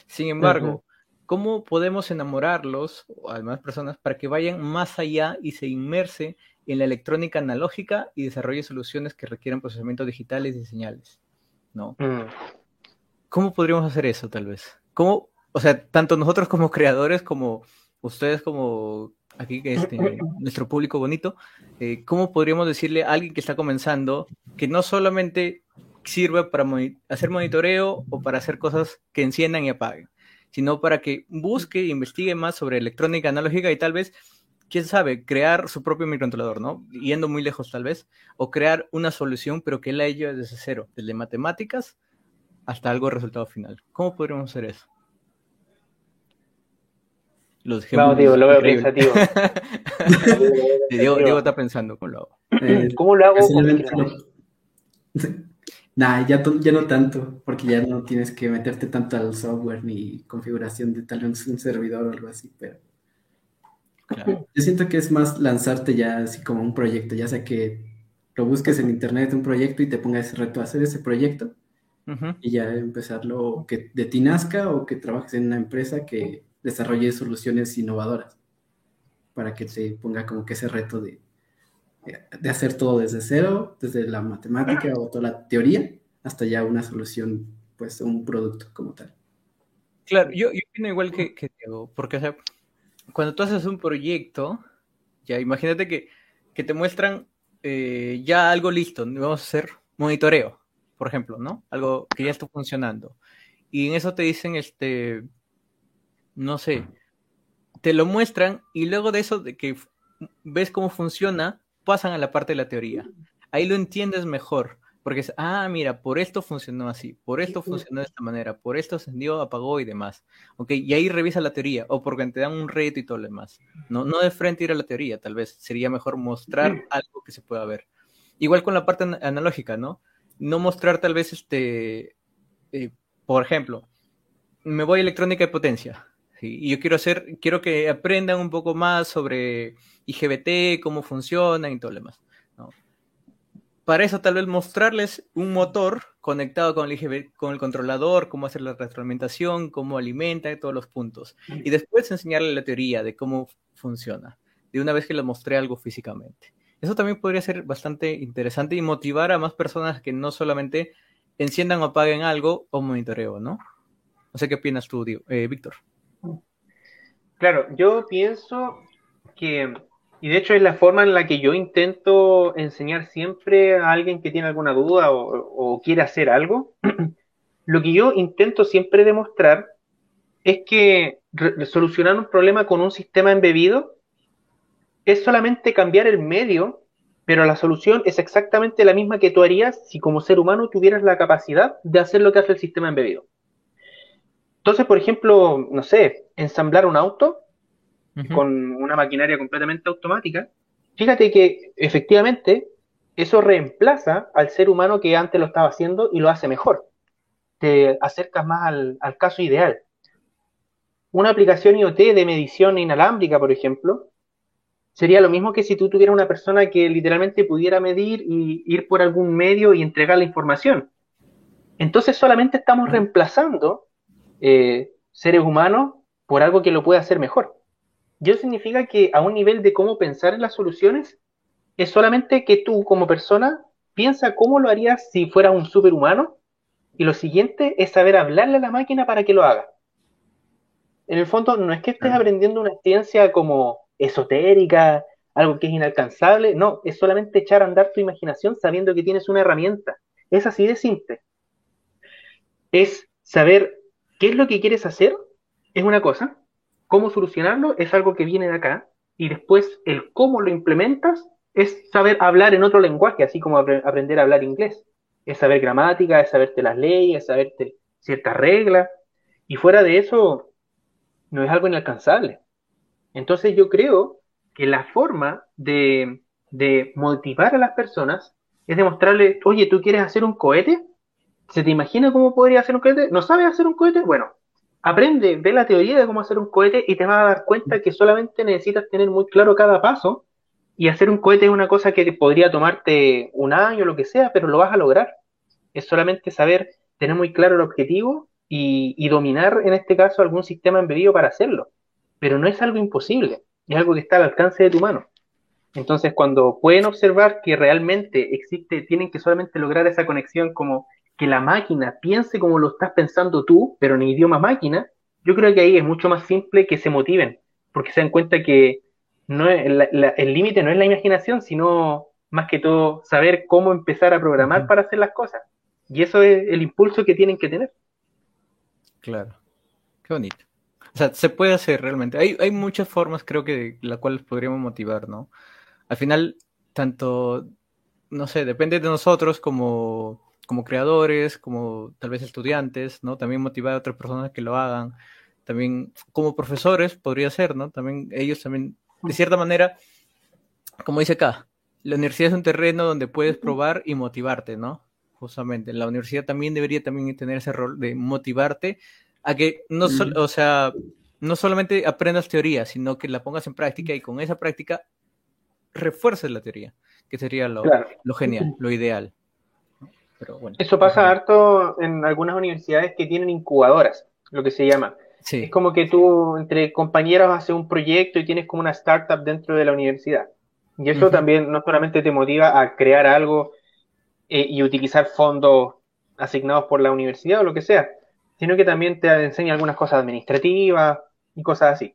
Sin embargo, ¿cómo podemos enamorarlos, o a demás personas, para que vayan más allá y se inmerse en la electrónica analógica y desarrolle soluciones que requieran procesamientos digitales y señales? ¿No? Mm. ¿Cómo podríamos hacer eso, tal vez? ¿Cómo, o sea, tanto nosotros como creadores, como ustedes como aquí este, nuestro público bonito, eh, ¿cómo podríamos decirle a alguien que está comenzando que no solamente sirve para hacer monitoreo o para hacer cosas que enciendan y apaguen, sino para que busque e investigue más sobre electrónica analógica y tal vez, quién sabe, crear su propio microcontrolador, ¿no? Yendo muy lejos tal vez, o crear una solución, pero que él la hecho desde cero, desde matemáticas hasta algo resultado final. ¿Cómo podríamos hacer eso? Los Vamos, Diego, lo veo pensativo. Diego, Diego, está pensando con lo hago. ¿Cómo lo hago? Nah, ya, ya no tanto, porque ya no tienes que meterte tanto al software ni configuración de tal vez un servidor o algo así, pero... Yo siento que es más lanzarte ya así como un proyecto, ya sea que lo busques en internet un proyecto y te pongas ese reto a hacer ese proyecto y ya empezarlo que de ti nazca o que trabajes en una empresa que desarrolle soluciones innovadoras para que te ponga como que ese reto de, de hacer todo desde cero, desde la matemática o toda la teoría, hasta ya una solución, pues un producto como tal. Claro, yo, yo opino igual que, que Diego, porque o sea, cuando tú haces un proyecto, ya imagínate que, que te muestran eh, ya algo listo, vamos a hacer monitoreo, por ejemplo, ¿no? Algo que ya está funcionando. Y en eso te dicen, este, no sé, te lo muestran y luego de eso, de que ves cómo funciona, pasan a la parte de la teoría. Ahí lo entiendes mejor, porque es, ah, mira, por esto funcionó así, por esto funcionó de esta manera, por esto ascendió, apagó y demás. Ok, y ahí revisa la teoría, o porque te dan un reto y todo lo demás. No, no de frente ir a la teoría, tal vez sería mejor mostrar algo que se pueda ver. Igual con la parte analógica, ¿no? no mostrar tal vez este, eh, por ejemplo, me voy a electrónica de potencia. Y yo quiero hacer, quiero que aprendan un poco más sobre IGBT, cómo funciona y todo lo demás. Para eso tal vez mostrarles un motor conectado con el, IGBT, con el controlador, cómo hacer la retroalimentación, cómo alimenta todos los puntos. Y después enseñarle la teoría de cómo funciona, de una vez que les mostré algo físicamente. Eso también podría ser bastante interesante y motivar a más personas que no solamente enciendan o apaguen algo o monitoreo, ¿no? No sé qué opinas tú, eh, Víctor. Claro, yo pienso que, y de hecho es la forma en la que yo intento enseñar siempre a alguien que tiene alguna duda o quiere hacer algo, lo que yo intento siempre demostrar es que solucionar un problema con un sistema embebido es solamente cambiar el medio, pero la solución es exactamente la misma que tú harías si como ser humano tuvieras la capacidad de hacer lo que hace el sistema embebido. Entonces, por ejemplo, no sé, ensamblar un auto con una maquinaria completamente automática, fíjate que efectivamente eso reemplaza al ser humano que antes lo estaba haciendo y lo hace mejor. Te acercas más al, al caso ideal. Una aplicación IoT de medición inalámbrica, por ejemplo, sería lo mismo que si tú tuvieras una persona que literalmente pudiera medir y ir por algún medio y entregar la información. Entonces solamente estamos reemplazando eh, seres humanos por algo que lo puede hacer mejor. Y eso significa que a un nivel de cómo pensar en las soluciones, es solamente que tú como persona piensa cómo lo harías si fuera un superhumano y lo siguiente es saber hablarle a la máquina para que lo haga. En el fondo no es que estés aprendiendo una ciencia como esotérica, algo que es inalcanzable. No, es solamente echar a andar tu imaginación sabiendo que tienes una herramienta. Es así de simple. Es saber qué es lo que quieres hacer, es una cosa. Cómo solucionarlo es algo que viene de acá. Y después el cómo lo implementas es saber hablar en otro lenguaje, así como aprender a hablar inglés. Es saber gramática, es saberte las leyes, es saberte ciertas reglas. Y fuera de eso, no es algo inalcanzable. Entonces yo creo que la forma de, motivar a las personas es demostrarle, oye, ¿tú quieres hacer un cohete? ¿Se te imagina cómo podría hacer un cohete? ¿No sabes hacer un cohete? Bueno, aprende, ve la teoría de cómo hacer un cohete y te vas a dar cuenta que solamente necesitas tener muy claro cada paso y hacer un cohete es una cosa que podría tomarte un año lo que sea, pero lo vas a lograr. Es solamente saber tener muy claro el objetivo y, y dominar, en este caso, algún sistema embebido para hacerlo pero no es algo imposible, es algo que está al alcance de tu mano. Entonces, cuando pueden observar que realmente existe, tienen que solamente lograr esa conexión como que la máquina piense como lo estás pensando tú, pero en idioma máquina, yo creo que ahí es mucho más simple que se motiven, porque se dan cuenta que no el límite no es la imaginación, sino más que todo saber cómo empezar a programar para hacer las cosas. Y eso es el impulso que tienen que tener. Claro. Qué bonito. O sea, se puede hacer realmente. Hay, hay muchas formas, creo que, de las cuales podríamos motivar, ¿no? Al final, tanto, no sé, depende de nosotros como, como creadores, como tal vez estudiantes, ¿no? También motivar a otras personas que lo hagan. También como profesores podría ser, ¿no? También ellos también, de cierta manera, como dice acá, la universidad es un terreno donde puedes probar y motivarte, ¿no? Justamente, la universidad también debería también tener ese rol de motivarte a que no o sea, no solamente aprendas teoría, sino que la pongas en práctica y con esa práctica refuerces la teoría, que sería lo, lo genial, lo ideal. Pero bueno. Eso pasa harto en algunas universidades que tienen incubadoras, lo que se llama. Es como que tú entre compañeros haces un proyecto y tienes como una startup dentro de la universidad. Y eso también no solamente te motiva a crear algo eh, y utilizar fondos asignados por la universidad o lo que sea, sino que también te enseña algunas cosas administrativas y cosas así.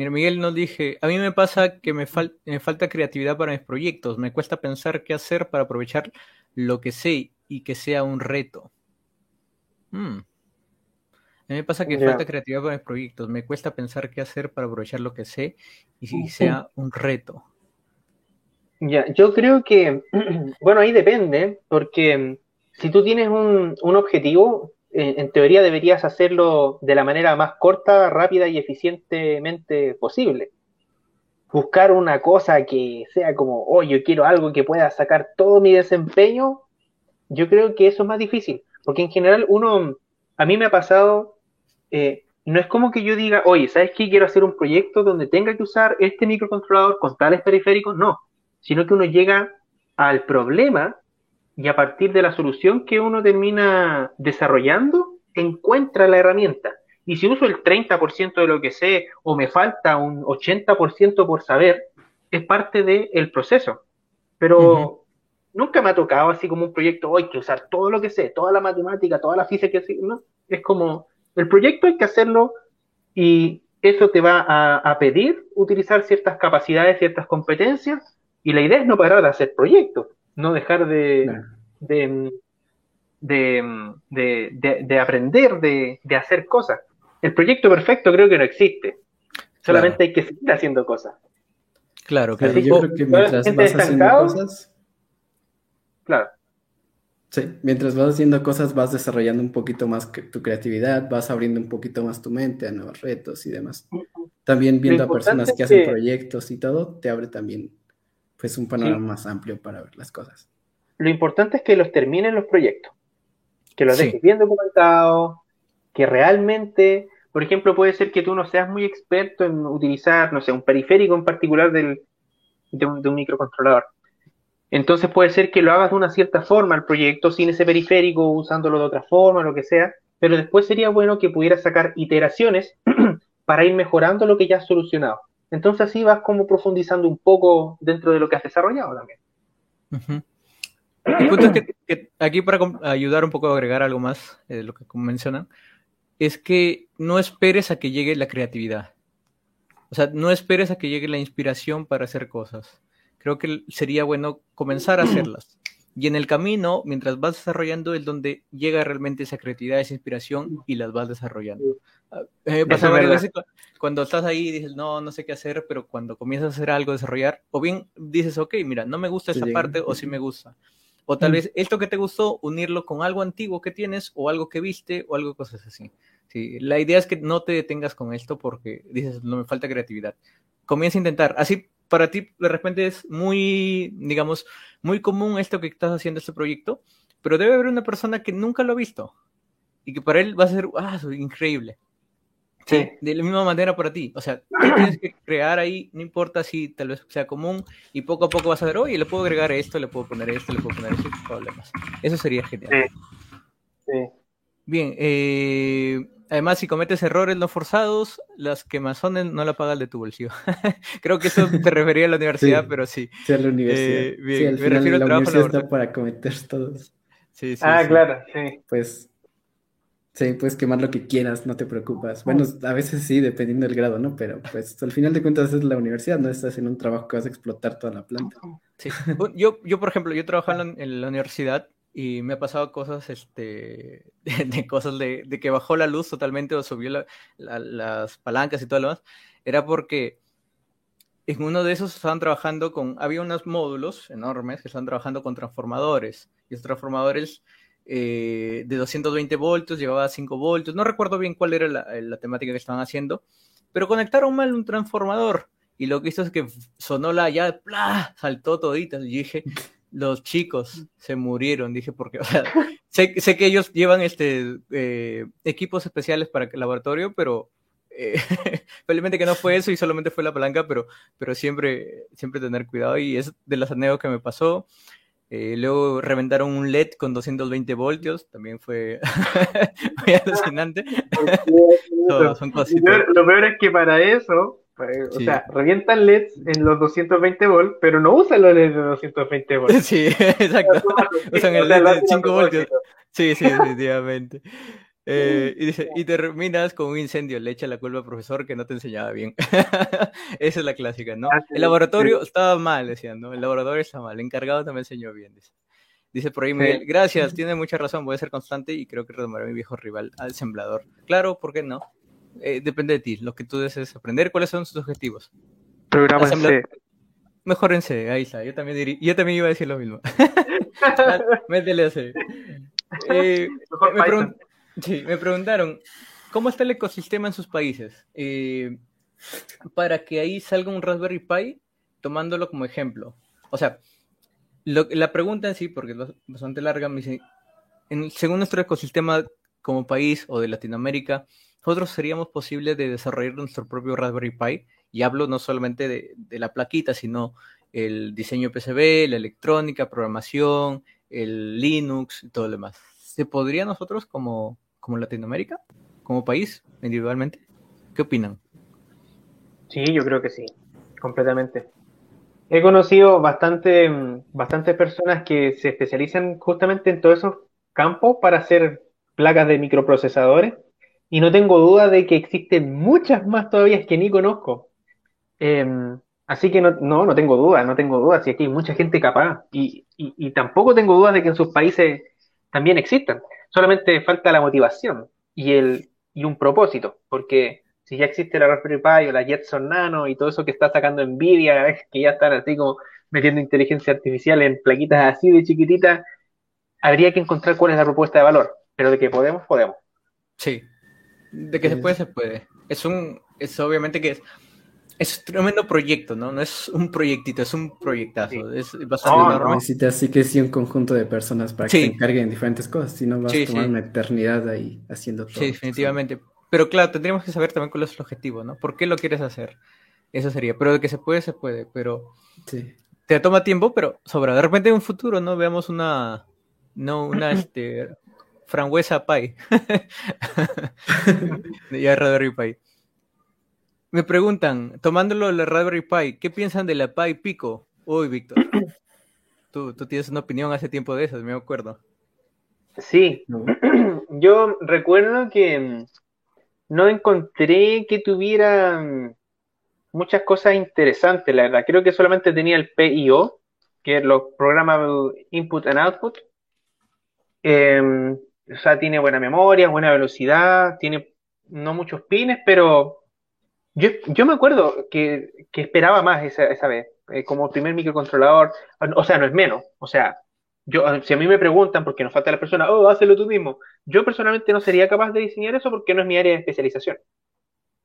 Mira, Miguel nos dije, a mí me pasa que me, me, falta creatividad para mis proyectos, me cuesta pensar qué hacer para aprovechar lo que sé y que sea un reto. Hmm. A mí me pasa que falta creatividad para mis proyectos. Me cuesta pensar qué hacer para aprovechar lo que sé y si sea un reto. Ya, yo creo que, bueno, ahí depende, porque si tú tienes un, objetivo, en, teoría deberías hacerlo de la manera más corta, rápida y eficientemente posible. Buscar una cosa que sea como, oh, yo quiero algo que pueda sacar todo mi desempeño, yo creo que eso es más difícil, porque en general uno, a mí me ha pasado eh, no es como que yo diga, oye, ¿sabes qué? Quiero hacer un proyecto donde tenga que usar este microcontrolador con tales periféricos. No, sino que uno llega al problema y a partir de la solución que uno termina desarrollando, encuentra la herramienta. Y si uso el 30% de lo que sé o me falta un 80% por saber, es parte del proceso. Pero nunca me ha tocado así como un proyecto, hoy que usar todo lo que sé, toda la matemática, toda la física, que sé, no, es como el proyecto hay que hacerlo y eso te va a, pedir utilizar ciertas capacidades, ciertas competencias, y la idea es no parar de hacer proyectos, no dejar de, de, de, aprender, de, hacer cosas. El proyecto perfecto creo que no existe, solamente hay que seguir haciendo cosas. Claro, claro. Yo creo que mientras vas haciendo cosas... Claro Sí, mientras vas haciendo cosas vas desarrollando un poquito más tu creatividad, vas abriendo un poquito más tu mente a nuevos retos y demás. También viendo a personas que hacen proyectos y todo, te abre también pues un panorama más amplio para ver las cosas. Lo importante es que los terminen los proyectos, que los dejes bien documentados, que realmente, por ejemplo, puede ser que tú no seas muy experto en utilizar, no sé, un periférico en particular del, de un microcontrolador entonces puede ser que lo hagas de una cierta forma el proyecto, sin ese periférico, usándolo de otra forma, lo que sea, pero después sería bueno que pudieras sacar iteraciones para ir mejorando lo que ya has solucionado. Entonces así vas como profundizando un poco dentro de lo que has desarrollado también. El punto es que, aquí para ayudar un poco a agregar algo más de lo que mencionan, es que no esperes a que llegue la creatividad. O sea, no esperes a que llegue la inspiración para hacer cosas creo que sería bueno comenzar a hacerlas. Y en el camino, mientras vas desarrollando, es donde llega realmente esa creatividad, esa inspiración y las vas desarrollando. Eh, pasa varias veces cuando estás ahí y dices, no, no sé qué hacer, pero cuando comienzas a hacer algo, desarrollar, o bien dices, ok, mira, no me gusta esa parte o sí me gusta. O tal vez esto que te gustó, unirlo con algo antiguo que tienes o algo que viste o algo cosas así. Sí, la idea es que no te detengas con esto porque dices, no me falta creatividad. Comienza a intentar. Así para ti de repente es muy, digamos, muy común esto que estás haciendo, este proyecto, pero debe haber una persona que nunca lo ha visto y que para él va a ser, ah, increíble. Sí. De la misma manera para ti. O sea, tienes que crear ahí, no importa si tal vez sea común, y poco a poco vas a ver, oye, le puedo agregar esto, le puedo poner esto, le puedo poner esto, problemas. Eso sería genial. Sí. Bien, eh, Además, si cometes errores no forzados, las quemazones no la paga el de tu bolsillo. Creo que eso te refería a la universidad, pero sí. Sí, a la universidad. Eh, sí, al me refiero al trabajo universidad está para cometer todos. Sí, sí, ah, claro, sí. Pues, sí, puedes quemar lo que quieras, no te preocupas. Bueno, a veces sí, dependiendo del grado, ¿no? Pero, pues, al final de cuentas es la universidad, no estás en un trabajo que vas a explotar toda la planta. Sí. Yo, yo por ejemplo, yo trabajaba en la universidad y me ha pasado cosas, este, de, cosas de, que bajó la luz totalmente o subió las palancas y todo lo demás, era porque en uno de esos estaban trabajando con, había unos módulos enormes que estaban trabajando con transformadores, y esos transformadores eh, de 220 voltios llevaba 5 voltios, no recuerdo bien cuál era la, temática que estaban haciendo, pero conectaron mal un transformador, y lo que hizo es que sonó la llave, ¡plá! saltó todita, y dije, los chicos se murieron, dije, porque, o sea, sé, sé, que ellos llevan este eh, equipos especiales para el laboratorio, pero eh, felizmente que no fue eso y solamente fue la palanca, pero, pero siempre, siempre tener cuidado y es de las anécdotas que me pasó. Eh, luego reventaron un LED con 220 voltios, también fue muy alucinante. son Lo peor es que para eso, o sea, revientan LEDs en los 220 volts, pero no usan los LEDs de 220 volts. Sí, exacto. Usan el LED de 5 voltios. Sí, sí, definitivamente. Eh, y, dice, y terminas con un incendio, le echa la culpa al profesor que no te enseñaba bien. Esa es la clásica, ¿no? El laboratorio estaba mal, decían, ¿no? El laboratorio está mal, el encargado también enseñó bien, dice. Dice por ahí Miguel, gracias, tiene mucha razón, voy a ser constante y creo que retomaré a mi viejo rival, al semblador. Claro, ¿por qué no? Eh, depende de ti, lo que tú desees aprender, ¿cuáles son sus objetivos? Programa en C. Mejor en C, ahí está, yo también, diría, yo también iba a decir lo mismo. Métele a C. Eh, me, Sí, me preguntaron, ¿cómo está el ecosistema en sus países? Eh, para que ahí salga un Raspberry Pi, tomándolo como ejemplo. O sea, la pregunta en sí, porque es bastante larga, me dice, en, según nuestro ecosistema como país o de Latinoamérica, nosotros seríamos posibles de desarrollar nuestro propio Raspberry Pi. Y hablo no solamente de, la plaquita, sino el diseño PCB, la electrónica, programación, el Linux y todo lo demás. ¿Se podría nosotros como, como Latinoamérica, como país, individualmente? ¿Qué opinan? Sí, yo creo que sí, completamente. He conocido bastante, bastantes personas que se especializan justamente en todos esos campos para hacer placas de microprocesadores y no tengo duda de que existen muchas más todavía que ni conozco. Em, así que no, no, no, tengo duda, no tengo duda si aquí hay mucha gente capaz y, y, y tampoco tengo dudas de que en sus países también existan. Solamente falta la motivación y, el, y un propósito, porque si ya existe la Raspberry Pi o la Jetson Nano y todo eso que está sacando Nvidia, que ya están así como metiendo inteligencia artificial en plaquitas así de chiquititas, habría que encontrar cuál es la propuesta de valor. Pero de que podemos, podemos. Sí, de que se puede, se puede. Es un, es obviamente que es, es un tremendo proyecto, ¿no? No es un proyectito, es un proyectazo. Es bastante enorme. Necesitas sí que sí un conjunto de personas para que se encarguen diferentes cosas, si no vas a tomar una eternidad ahí haciendo todo. Sí, definitivamente. Pero claro, tendríamos que saber también cuál es el objetivo, ¿no? ¿Por qué lo quieres hacer? Eso sería. Pero de que se puede, se puede. Pero sí. te toma tiempo, pero sobra. De repente en un futuro, ¿no? Veamos una, no, una, este, frambuesa pie. ya Raspberry Pi. Me preguntan, tomándolo la Raspberry Pi, ¿qué piensan de la Pi Pico? Uy, Víctor. Tú, tú tienes una opinión hace tiempo de esas, me acuerdo. Sí, yo recuerdo que mm, no encontré que tuviera mm, muchas cosas interesantes, la verdad. Creo que solamente tenía el PIO, que es los Programmable Input and Output. Em, o sea, tiene buena memoria, buena velocidad, tiene no muchos pines, pero yo, yo me acuerdo que, que esperaba más esa, esa vez, eh, como primer microcontrolador, o sea, no es menos, o sea, yo, si a mí me preguntan, porque nos falta la persona, oh, hazlo tú mismo, yo personalmente no sería capaz de diseñar eso porque no es mi área de especialización.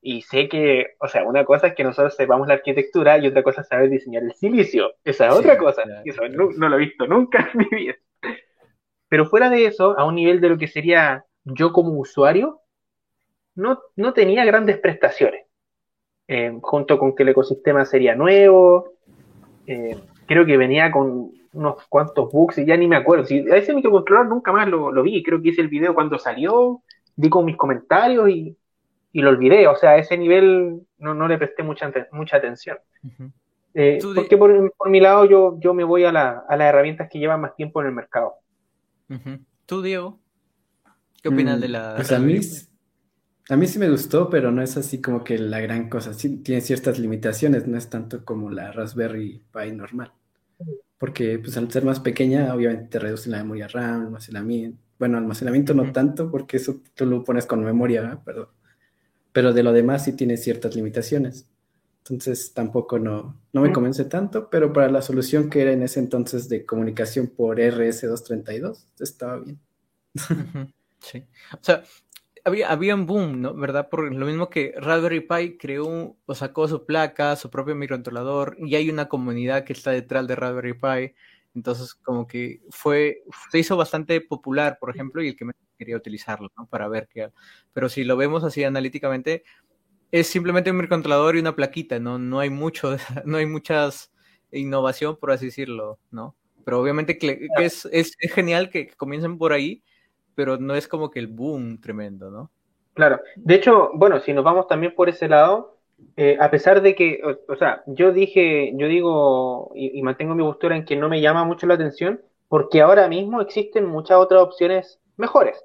Y sé que, o sea, una cosa es que nosotros sepamos la arquitectura y otra cosa es saber diseñar el silicio. Esa es otra cosa. eso no, no, lo he visto nunca en mi vida. Pero fuera de eso, a un nivel de lo que sería yo como usuario, no, no tenía grandes prestaciones. Eh, junto con que el ecosistema sería nuevo. Eh, creo que venía con unos cuantos bugs y ya ni me acuerdo. Si, a ese microcontrolador nunca más lo, vi. Creo que hice el video cuando salió, di con mis comentarios y, lo olvidé. O sea, a ese nivel no, no le presté mucha, mucha atención. Eh, porque por, mi lado yo, yo me voy a, la, a, las herramientas que llevan más tiempo en el mercado. ¿Tú, Diego? ¿Qué opinas mm, de la... Pues a mí sí me gustó, pero no es así como que la gran cosa. Sí, tiene ciertas limitaciones, no es tanto como la Raspberry Pi normal. Porque pues al ser más pequeña, obviamente te reduce la memoria RAM, almacenamiento. Bueno, almacenamiento no tanto, porque eso tú lo pones con memoria, perdón. Pero de lo demás sí tiene ciertas limitaciones. Entonces tampoco no, no me convence tanto, pero para la solución que era en ese entonces de comunicación por RS232, estaba bien. Sí. O sea, había, había un boom, ¿no? ¿Verdad? Por lo mismo que Raspberry Pi creó o sacó su placa, su propio microcontrolador, y hay una comunidad que está detrás de Raspberry Pi. Entonces, como que fue, se hizo bastante popular, por ejemplo, y el que me quería utilizarlo, ¿no? Para ver qué. Pero si lo vemos así analíticamente, es simplemente un microcontrolador y una plaquita, ¿no? No hay mucho, no hay muchas innovación, por así decirlo, ¿no? Pero obviamente que es, es, genial que, comiencen por ahí, pero no es como que el boom tremendo, ¿no? Claro. De hecho, bueno, si nos vamos también por ese lado, eh, a pesar de que, o, sea, yo dije, yo digo y, mantengo mi postura en que no me llama mucho la atención, porque ahora mismo existen muchas otras opciones mejores,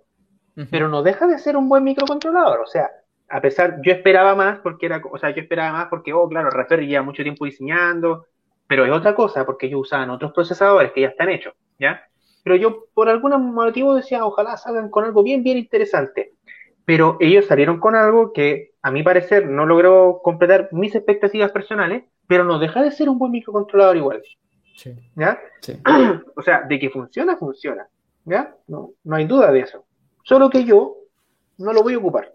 pero no deja de ser un buen microcontrolador, o sea, a pesar, yo esperaba más porque era, o sea, yo esperaba más porque, oh, claro, Raspberry lleva mucho tiempo diseñando, pero es otra cosa porque ellos usaban otros procesadores que ya están hechos, ¿ya? Pero yo por algún motivo decía, ojalá salgan con algo bien, bien interesante. Pero ellos salieron con algo que, a mi parecer, no logró completar mis expectativas personales, pero no deja de ser un buen microcontrolador igual. Sí. ¿Ya? Sí. o sea, de que funciona, funciona. ¿Ya? No, no hay duda de eso. Solo que yo no lo voy a ocupar.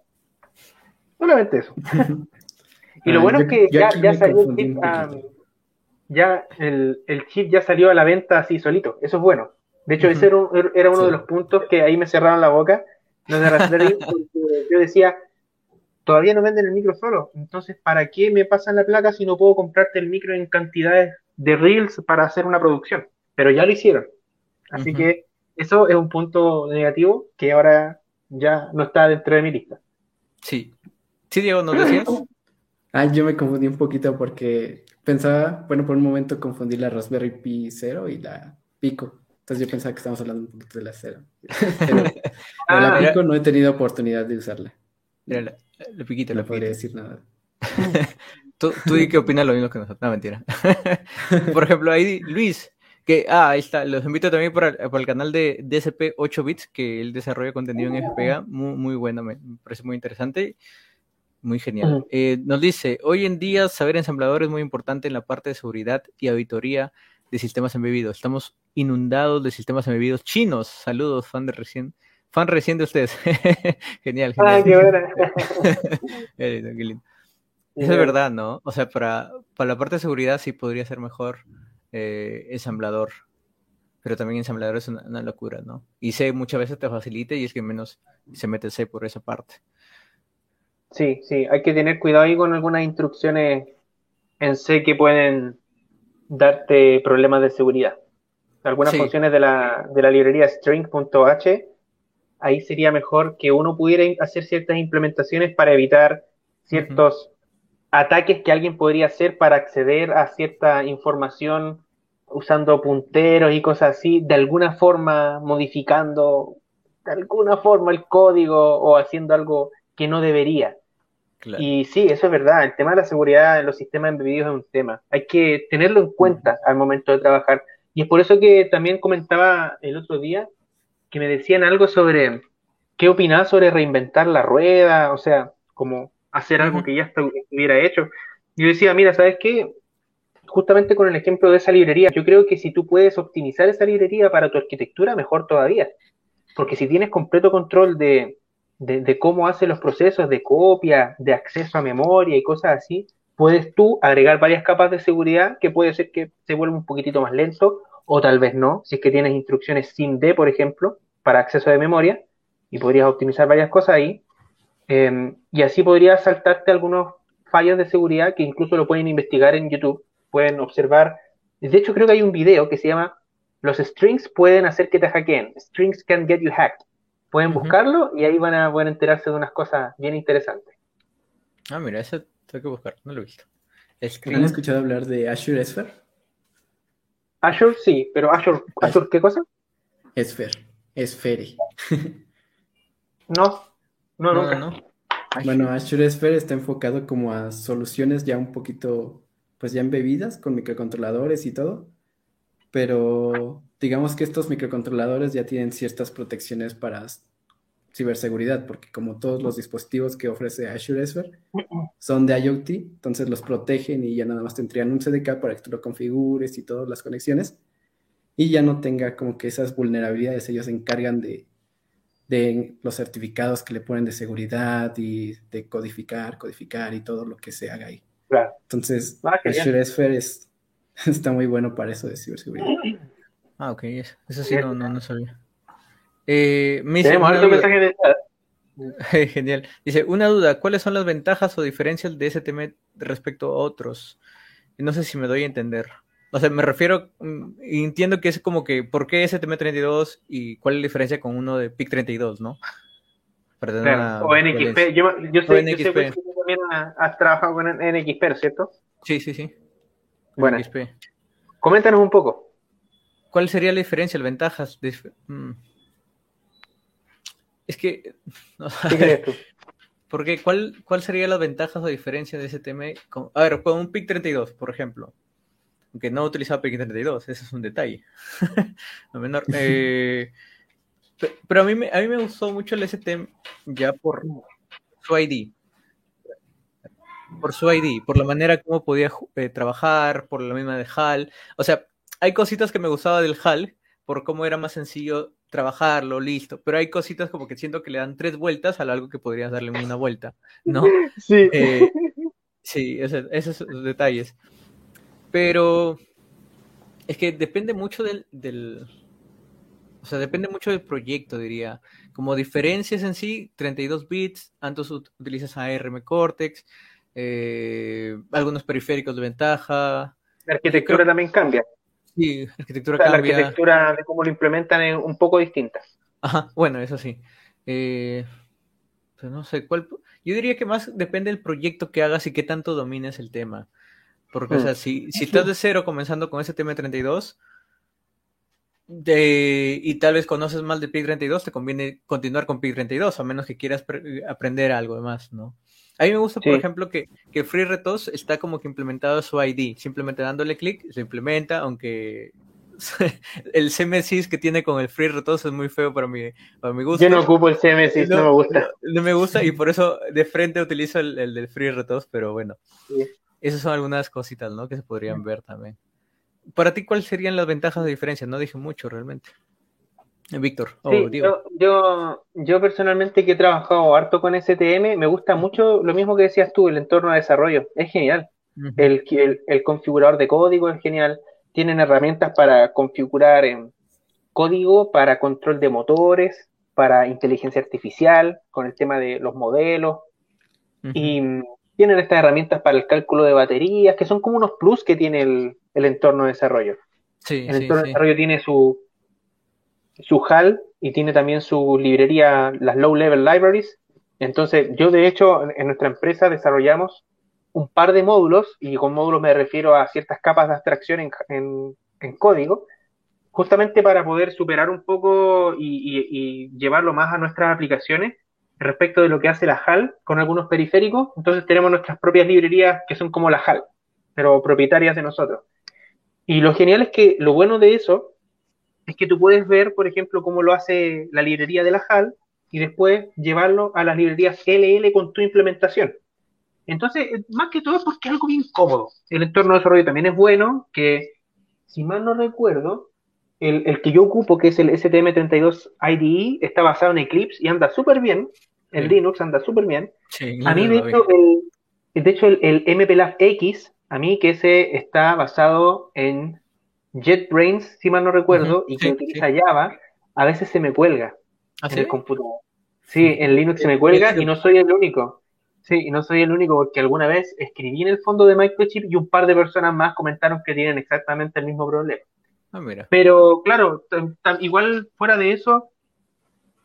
Solamente eso. y lo ah, bueno es que ya, ya salió el chip, ya el, el, chip ya salió a la venta así solito. Eso es bueno. De hecho, ese era, uno de los puntos que ahí me cerraron la boca. Los de Raspberry, yo decía, todavía no venden el micro solo. Entonces, ¿para qué me pasan la placa si no puedo comprarte el micro en cantidades de reels para hacer una producción? Pero ya lo hicieron. Así que eso es un punto negativo que ahora ya no está dentro de mi lista. Sí, Sí, Diego, ¿nos decías? Ah, yo me confundí un poquito porque pensaba, bueno, por un momento confundí la Raspberry Pi 0 y la Pico. Entonces yo pensaba que estábamos hablando un poquito de la 0. Pero, la ah. Pico no he tenido oportunidad de usarla. la, la, Piquita, no podría decir nada. tú, tú qué opinas lo mismo que nosotros. No, mentira. por ejemplo, ahí Luis, que, ah, ahí está, los invito también por, el canal de DSP 8 bits, que él desarrolla contenido en FPGA, muy, muy bueno, me parece muy interesante. Muy genial. Eh, nos dice, hoy en día saber ensamblador es muy importante en la parte de seguridad y auditoría de sistemas embebidos. Estamos inundados de sistemas embebidos chinos. Saludos, fan de recién. Fan recién de ustedes. genial, genial. qué qué Es verdad, ¿no? O sea, para, para la parte de seguridad sí podría ser mejor eh, ensamblador. Pero también ensamblador es una, una, locura, ¿no? Y C muchas veces te facilita y es que menos se mete C por esa parte. Sí, sí, hay que tener cuidado ahí con algunas instrucciones en C que pueden darte problemas de seguridad. Algunas funciones de la, de la librería string.h, ahí sería mejor que uno pudiera hacer ciertas implementaciones para evitar ciertos ataques que alguien podría hacer para acceder a cierta información usando punteros y cosas así, de alguna forma modificando de alguna forma el código o haciendo algo que no debería. Y sí, eso es verdad. El tema de la seguridad en los sistemas embebidos es un tema. Hay que tenerlo en cuenta al momento de trabajar. Y es por eso que también comentaba el otro día que me decían algo sobre qué opinaba sobre reinventar la rueda, o sea, como hacer algo que ya estuviera hecho. Yo decía, mira, ¿sabes qué? Justamente con el ejemplo de esa librería, yo creo que si tú puedes optimizar esa librería para tu arquitectura, mejor todavía. Porque si tienes completo control de, de, cómo hace los procesos de copia, de acceso a memoria y cosas así, puedes tú agregar varias capas de seguridad que puede ser que se vuelva un poquitito más lento o tal vez no, si es que tienes instrucciones SIMD, por ejemplo, para acceso de memoria y podrías optimizar varias cosas ahí. Em, y así podrías saltarte algunos fallos de seguridad que incluso lo pueden investigar en YouTube, pueden observar. De hecho, creo que hay un video que se llama Los strings pueden hacer que te hackeen. Strings can get you hacked. Pueden buscarlo y ahí van a poder enterarse de unas cosas bien interesantes. Ah, mira, eso tengo que buscar, no lo he visto. ¿Han escuchado hablar de Azure Sphere? Azure sí, pero Azure, Azure ¿qué cosa? Sphere, Sphere. no, no, nunca. No, Bueno, Azure Sphere está enfocado como a soluciones ya un poquito, pues ya embebidas con microcontroladores y todo, pero digamos que estos microcontroladores ya tienen ciertas protecciones para ciberseguridad, porque como todos los dispositivos que ofrece Azure Sphere son de IoT, entonces los protegen y ya nada más te entregan un CDK para que tú lo configures y todas las conexiones, y ya no tenga como que esas vulnerabilidades, ellos se encargan de, de los certificados que le ponen de seguridad y de codificar, codificar y todo lo que se haga ahí. Entonces, ah, Azure Sphere está muy bueno para eso de ciberseguridad. Ah, ok, eso, eso sí no, no, no sabía. Eh, me dice, Tenemos mensaje de chat. Genial. Dice, una duda, ¿cuáles son las ventajas o diferencias de STM respecto a otros? No sé si me doy a entender. O sea, me refiero, mm, entiendo que es como que, ¿por qué STM32 y cuál es la diferencia con uno de PIC32, no? Para tener Claro, una o NXP. Yo, yo sé, O yo sé NXP. que tú también has has trabajado con NXP, ¿cierto? Sí, sí, sí. Bueno. XP. Coméntanos un poco. ¿Cuál sería la diferencia, las ventajas? de- mm. Es que, no ¿Qué crees tú? Porque, ¿cuál, ¿cuál sería las ventajas o diferencias de STM? Con, a ver, con un PIC 32, por ejemplo. Aunque no utilizaba PIC 32, ese es un detalle. Lo menor. Eh, pe- pero a mí, me, a mí me gustó mucho el STM ya por su ID. Por su ID, por la manera como podía eh, trabajar, por la misma de HAL. O sea, hay cositas que me gustaba del HAL, por cómo era más sencillo trabajarlo, listo. Pero hay cositas como que siento que le dan tres vueltas a algo que podrías darle una vuelta, ¿no? Sí. Eh, sí, ese- esos son los detalles. Pero es que depende mucho del, del- o sea, depende mucho del proyecto, diría. Como diferencias en sí, 32 bits, antes ut- utilizas ARM Cortex, eh, algunos periféricos de ventaja, La arquitectura creo- también cambia. Sí, arquitectura O sea, la cambia. arquitectura de cómo lo implementan es un poco distinta. Ajá, bueno, eso sí. Eh, pues no sé, ¿cuál? Yo diría que más depende del proyecto que hagas y qué tanto domines el tema. Porque, o Mm. sea, si, si estás de cero comenzando con ese tema 32 de, y tal vez conoces más de PIC 32, te conviene continuar con PIC 32, a menos que quieras pre- aprender algo más, ¿no? A mí me gusta, por ejemplo, que, que FreeRTOS está como que implementado su ID. Simplemente dándole clic, se implementa, aunque el CMSIS que tiene con el FreeRTOS es muy feo para mi, para mi gusto. Yo no ocupo el CMSIS, no, me gusta. No, no me gusta y por eso de frente utilizo el, el del FreeRTOS, pero bueno. Sí. Esas son algunas cositas, ¿no? Que se podrían ver también. Para ti, ¿cuáles serían las ventajas de diferencia? No dije mucho realmente. Víctor, Sí, yo, yo, yo personalmente que he trabajado harto con STM, me gusta mucho lo mismo que decías tú, el entorno de desarrollo. Es genial. El, el, el configurador de código es genial. Tienen herramientas para configurar en código, para control de motores, para inteligencia artificial, con el tema de los modelos. Y mm, tienen estas herramientas para el cálculo de baterías, que son como unos plus que tiene el, el entorno de desarrollo. Sí, El sí, entorno de desarrollo tiene su, su HAL y tiene también su librería, las low level libraries. Entonces, yo de hecho en, nuestra empresa desarrollamos un par de módulos, y con módulos me refiero a ciertas capas de abstracción en, en- código, justamente para poder superar un poco y- y llevarlo más a nuestras aplicaciones respecto de lo que hace la HAL con algunos periféricos. Entonces tenemos nuestras propias librerías que son como la HAL, pero propietarias de nosotros. Y lo genial es que lo bueno de eso es que tú puedes ver, por ejemplo, cómo lo hace la librería de la HAL y después llevarlo a las librerías LL con tu implementación. Entonces, eh, más que todo es porque es algo bien cómodo. El entorno de desarrollo también es bueno, que si mal no recuerdo, el, el que yo ocupo, que es el STM32 IDE, está basado en Eclipse y anda súper bien. En Sí. Linux anda súper bien. Sí, A mí, de hecho, el, de hecho, el, el MPLAB X, a mí que ese está basado en JetBrains, si mal no recuerdo, y que sí, utiliza Java, a veces se me cuelga ¿Ah, en sí? el computador. Sí, en Linux se me cuelga y no soy el único. Sí, y no soy el único porque alguna vez escribí en el fondo de Microchip y un par de personas más comentaron que tienen exactamente el mismo problema. Ah, mira. Pero claro, igual fuera de eso,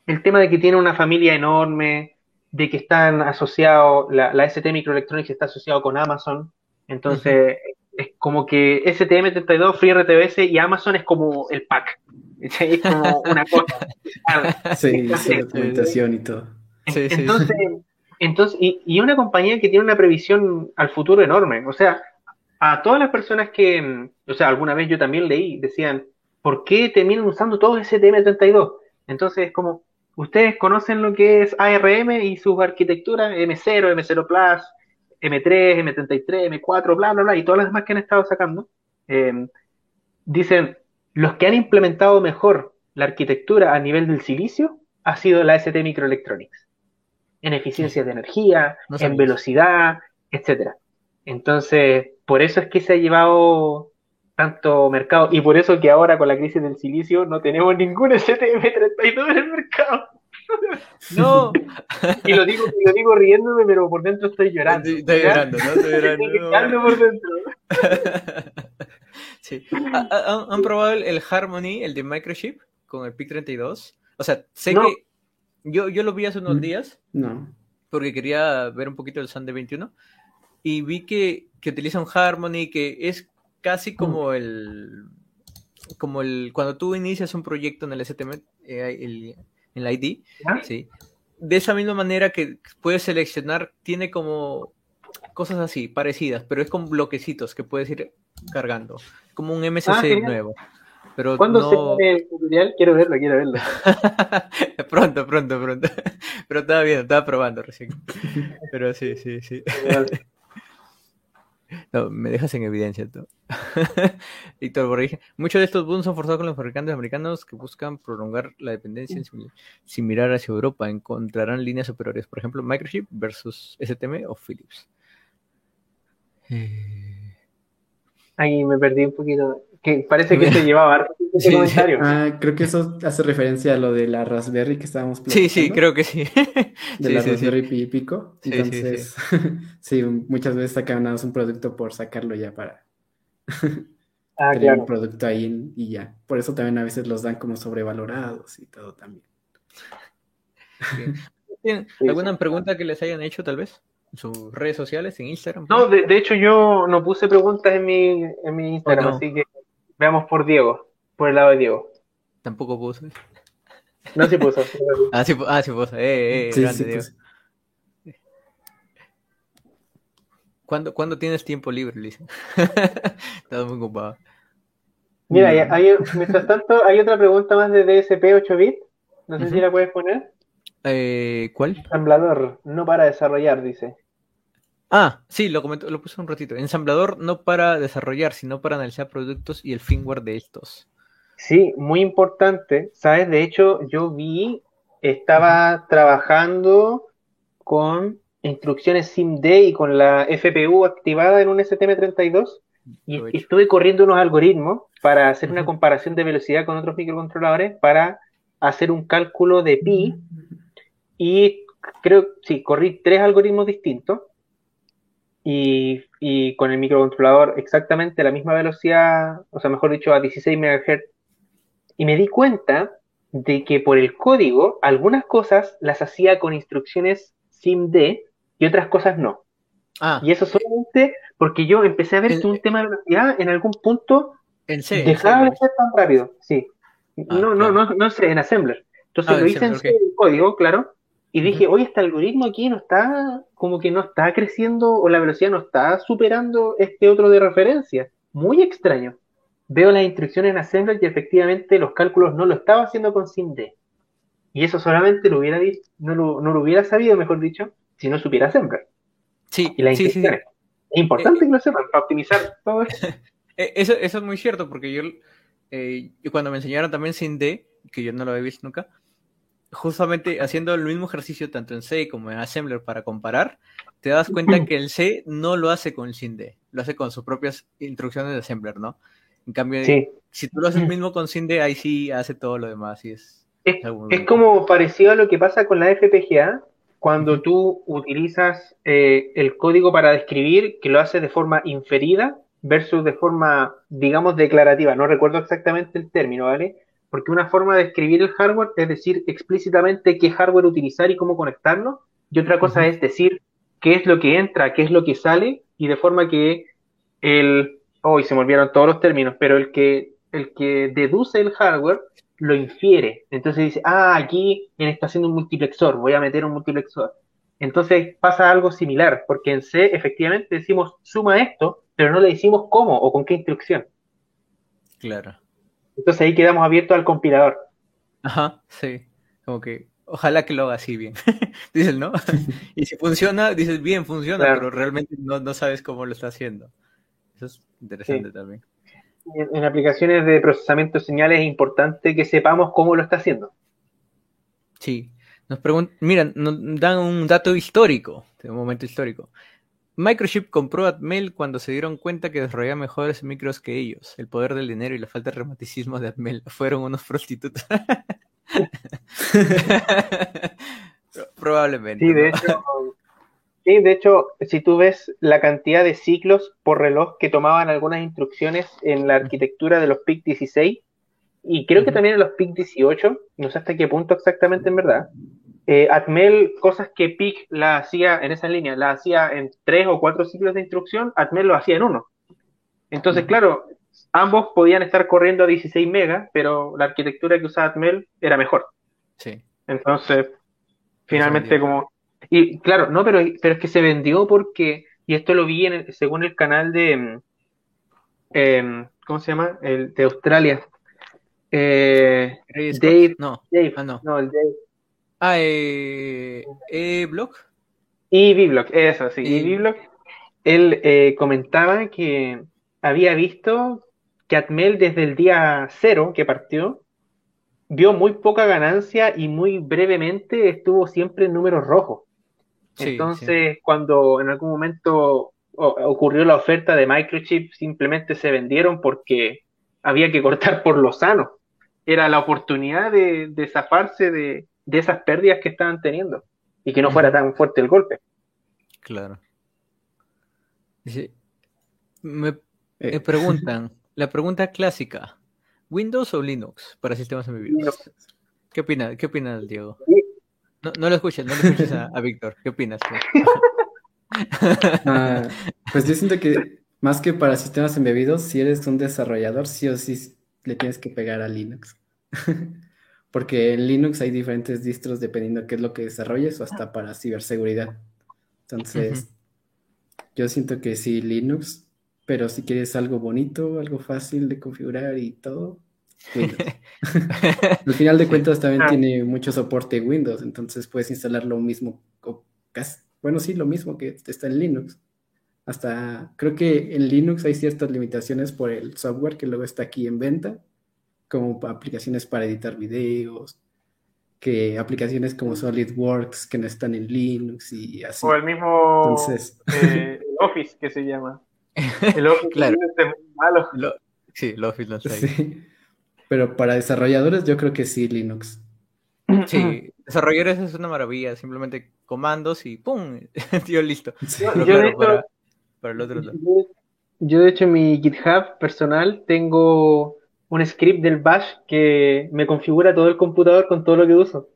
el tema de que tiene una familia enorme, de que están asociados, la, la ST Microelectronics está asociado con Amazon, entonces es como que STM32, FreeRTBS y Amazon es como el pack. Es como una cosa. Sí, Entonces, sí, documentación y todo. Sí, sí, entonces, entonces y, y una compañía que tiene una previsión al futuro enorme. O sea, a todas las personas que, o sea, alguna vez yo también leí, decían, ¿por qué terminan usando todo STM32? Entonces, es como, ustedes conocen lo que es ARM y sus arquitecturas, M0, M0 Plus, M3, M33, M4, bla, bla, bla, y todas las demás que han estado sacando. eh, dicen, los que han implementado mejor la arquitectura a nivel del silicio ha sido la ST Microelectronics. En eficiencia de energía, No en velocidad, etcétera. Entonces, por eso es que se ha llevado tanto mercado. Y por eso que ahora con la crisis del silicio no tenemos ningún STM32 en el mercado. No. y lo digo, lo digo riéndome, pero por dentro estoy llorando. Estoy llorando, ¿no? Estoy llorando. Estoy llorando por dentro. sí. ¿Han, ¿Han, probado el Harmony, el de Microchip, con el PIC 32? O sea, sé No. que yo, yo lo vi hace unos Mm. días No. porque quería ver un poquito el Sun de 21 y vi que, que utiliza un Harmony que es casi como el como el cuando tú inicias un proyecto en el STM eh, el- en la ID sí. De esa misma manera que puedes seleccionar tiene como cosas así parecidas pero es con bloquecitos que puedes ir cargando. Como un MSC Ah, nuevo pero ¿Cuándo no... se pone el tutorial? Quiero verlo, quiero verlo. pronto pronto pronto. Pero estaba viendo estaba probando recién. Pero sí sí sí No, me dejas en evidencia tú. Víctor Borges. Muchos de estos booms son forzados con los fabricantes americanos que buscan prolongar la dependencia sin mirar hacia Europa. Encontrarán líneas superiores, por ejemplo, Microchip versus STM o Philips. Eh, Ahí me perdí un poquito. Que parece que se llevaba harto Sí, sí. comentario. Ah, creo que eso hace referencia a lo de la Raspberry que estábamos Sí, sí, platicando, creo que sí. De Sí, la sí, sí. Raspberry Pi Pico. Sí, sí, Entonces, sí, muchas veces más un producto por sacarlo ya para Ah, tener claro. un producto ahí y ya. Por eso también a veces los dan como sobrevalorados y todo también. ¿Tienen Sí, ¿Alguna pregunta que les hayan hecho, tal vez? En sus redes sociales, en Instagram. No, de, de hecho yo no puse preguntas en mi, en mi Instagram, Oh, no. así que veamos por Diego, por el lado de Diego. Tampoco puse. No se puso. Ah, sí, ah, sí puse. Eh, eh, Sí, grande, sí, Diego. pues, ¿Cuándo, ¿Cuándo tienes tiempo libre, Lisa? Estás muy ocupado. Mira, hay- hay- mientras tanto, hay otra pregunta más de DSP 8 bit. No sé si la puedes poner. Eh, ¿Cuál? Ensamblador, no para desarrollar, dice. Ah, sí, lo comentó, lo puse un ratito. Ensamblador no para desarrollar, sino para analizar productos y el firmware de estos. Sí, muy importante. ¿Sabes? De hecho, yo vi, estaba trabajando con instrucciones SIMD y con la FPU activada en un STM32 y Aprovecho. estuve corriendo unos algoritmos para hacer una comparación de velocidad con otros microcontroladores para hacer un cálculo de pi y creo, sí, corrí tres algoritmos distintos y, y con el microcontrolador exactamente la misma velocidad, o sea, mejor dicho, a 16 MHz. Y me di cuenta de que por el código algunas cosas las hacía con instrucciones SIMD y otras cosas no. Ah, Y eso solamente porque yo empecé a ver El- que un tema de velocidad en algún punto en C. en dejaba C, de ¿no? ser tan rápido. Sí. Ah, No, no, claro. no, no sé, en Assembler. Entonces Ah, lo en hice en Assembler, C, el código, claro, y dije, oye, este algoritmo aquí no está, como que no está creciendo, o la velocidad no está superando este otro de referencia. Muy extraño. Veo las instrucciones en Assembler y efectivamente los cálculos no lo estaba haciendo con SIMD. Y eso solamente lo hubiera no lo, no lo hubiera sabido, mejor dicho, si no supiera Assembler. Sí, Y las sí, sí, sí. instrucciones. Es importante que lo sepan para optimizar todo esto. Eh, Eso, eso es muy cierto, porque yo, eh, yo cuando me enseñaron también sin D, que yo no lo había visto nunca, justamente haciendo el mismo ejercicio tanto en C como en Assembler para comparar, te das cuenta que el C no lo hace con el sin D, lo hace con sus propias instrucciones de Assembler, ¿no? En cambio, Sí. si tú lo haces mismo con sin D, ahí sí hace todo lo demás y es... Es, es como parecido a lo que pasa con la FPGA, cuando tú utilizas eh, el código para describir, que lo haces de forma inferida versus de forma, digamos, declarativa. No recuerdo exactamente el término, ¿vale? Porque una forma de escribir el hardware es decir explícitamente qué hardware utilizar y cómo conectarlo, y otra cosa es decir qué es lo que entra, qué es lo que sale, y de forma que el, hoy se me olvidaron todos los términos, pero el que, el que deduce el hardware lo infiere. Entonces dice, ah, aquí él está haciendo un multiplexor, voy a meter un multiplexor. Entonces pasa algo similar, porque en C efectivamente decimos suma esto, pero no le decimos cómo o con qué instrucción. Claro. Entonces ahí quedamos abiertos al compilador. Ajá, sí. Como que ojalá que lo haga así bien. Dices, ¿no? y si funciona, dices, bien, funciona, Claro. pero realmente no, no sabes cómo lo está haciendo. Eso es interesante Sí. también. En, en aplicaciones de procesamiento de señales es importante que sepamos cómo lo está haciendo. Sí. Nos preguntan, mira, nos dan un dato histórico, de un momento histórico. Microchip compró Atmel cuando se dieron cuenta que desarrollaba mejores micros que ellos. El poder del dinero y la falta de reumaticismo de Atmel fueron unos prostitutos. Probablemente. Sí, de hecho, sí, de hecho, si tú ves la cantidad de ciclos por reloj que tomaban algunas instrucciones en la arquitectura de los PIC 16, y creo que también en los PIC 18, no sé hasta qué punto exactamente en verdad, eh, Atmel, cosas que PIC la hacía en esa línea, la hacía en tres o cuatro ciclos de instrucción, Atmel lo hacía en uno. Entonces, claro, ambos podían estar corriendo a 16 megas, pero la arquitectura que usaba Atmel era mejor. Sí. Entonces, finalmente como... Y claro, no, pero, pero es que se vendió porque, y esto lo vi en según el canal de... Mm, em, ¿Cómo se llama? El de Australia. Eh, Dave, no, Dave, ah, no. no, el Dave. Ah, eh, eh, Block. Y Biblock, eso, sí. Y- Biblock, él eh, comentaba que había visto que Atmel desde el día cero que partió, vio muy poca ganancia y muy brevemente estuvo siempre en números rojos. Sí, Entonces, cuando en algún momento ocurrió la oferta de Microchip, simplemente se vendieron porque había que cortar por lo sano. Era la oportunidad de, de zafarse de, de esas pérdidas que estaban teniendo y que no fuera tan fuerte el golpe. Claro. Dice, me, Eh, me preguntan, la pregunta clásica, ¿Windows o Linux para sistemas embebidos? ¿Qué opinas, qué opinas, Diego? No, no lo escuches, no lo escuches a, a Víctor. ¿Qué opinas tú? Ah, pues yo siento que más que para sistemas embebidos, si eres un desarrollador, sí o sí le tienes que pegar a Linux. Porque en Linux hay diferentes distros dependiendo qué es lo que desarrolles o hasta para ciberseguridad. Entonces, yo siento que sí, Linux, pero si quieres algo bonito, algo fácil de configurar y todo, Windows. Al final de cuentas también Ah. tiene mucho soporte Windows, entonces puedes instalar lo mismo, o casi, bueno, sí, lo mismo que está en Linux. Hasta creo que en Linux hay ciertas limitaciones por el software que luego está aquí en venta, como aplicaciones para editar videos, que aplicaciones como SolidWorks que no están en Linux y así. O el mismo Entonces, eh, el Office que se llama. El Office Claro. es muy malo. Lo- sí, lo Office no está ahí. sí. Pero para desarrolladores yo creo que sí, Linux. Sí, desarrolladores es una maravilla, simplemente comandos y ¡pum! Tío, listo. Sí. Pero Yo, de hecho, para, para el otro. Yo, yo, de hecho, en mi GitHub personal tengo un script del Bash que me configura todo el computador con todo lo que uso.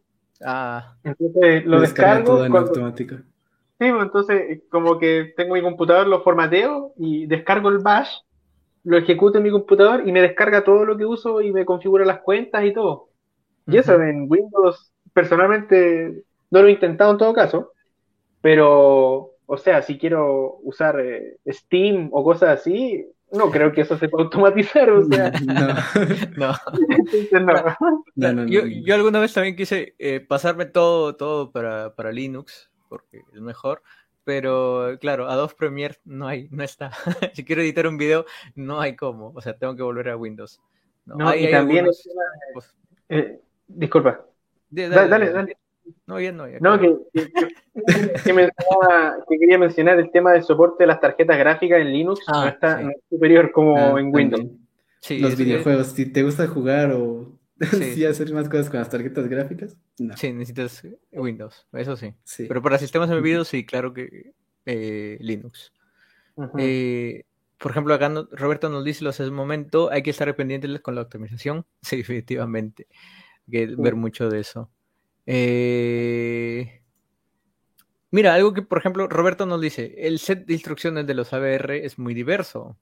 Ah, Entonces lo descargo. todo en cuando- automático. Sí, pues, entonces como que tengo mi computador, lo formateo y descargo el Bash, lo ejecuto en mi computador y me descarga todo lo que uso y me configura las cuentas y todo. Y eso en Windows, personalmente, no lo he intentado en todo caso, pero, o sea, si quiero usar eh, Steam o cosas así, no creo que eso se pueda automatizar, o sea, No, no. no. no, no, Yo, no. yo alguna vez también quise eh, pasarme todo, todo para, para Linux, porque es mejor, pero claro, Adobe Premiere no hay, no está. Si quiero editar un video, no hay cómo, o sea, tengo que volver a Windows. No, No, hay- y hay también el algunos- tema Eh, disculpa, de- dale, dale. No, ya no, ya. No, que, que, que mencionaba- que quería mencionar el tema del soporte de las tarjetas gráficas en Linux, Ah, no está sí. no es superior como Ah, en Windows. Sí, Los es- videojuegos, si te gusta jugar o Sí. hacer más cosas con las tarjetas gráficas, no. Sí, necesitas Windows, eso sí. Sí. Pero para sistemas embebidos, sí, claro que eh, Linux. Eh, por ejemplo, acá no- Roberto nos dice hace un momento, hay que estar pendientes con la optimización. Sí, definitivamente. Hay que ver mucho de eso. Eh, mira, algo que, por ejemplo, Roberto nos dice, el set de instrucciones de los ABR es muy diverso.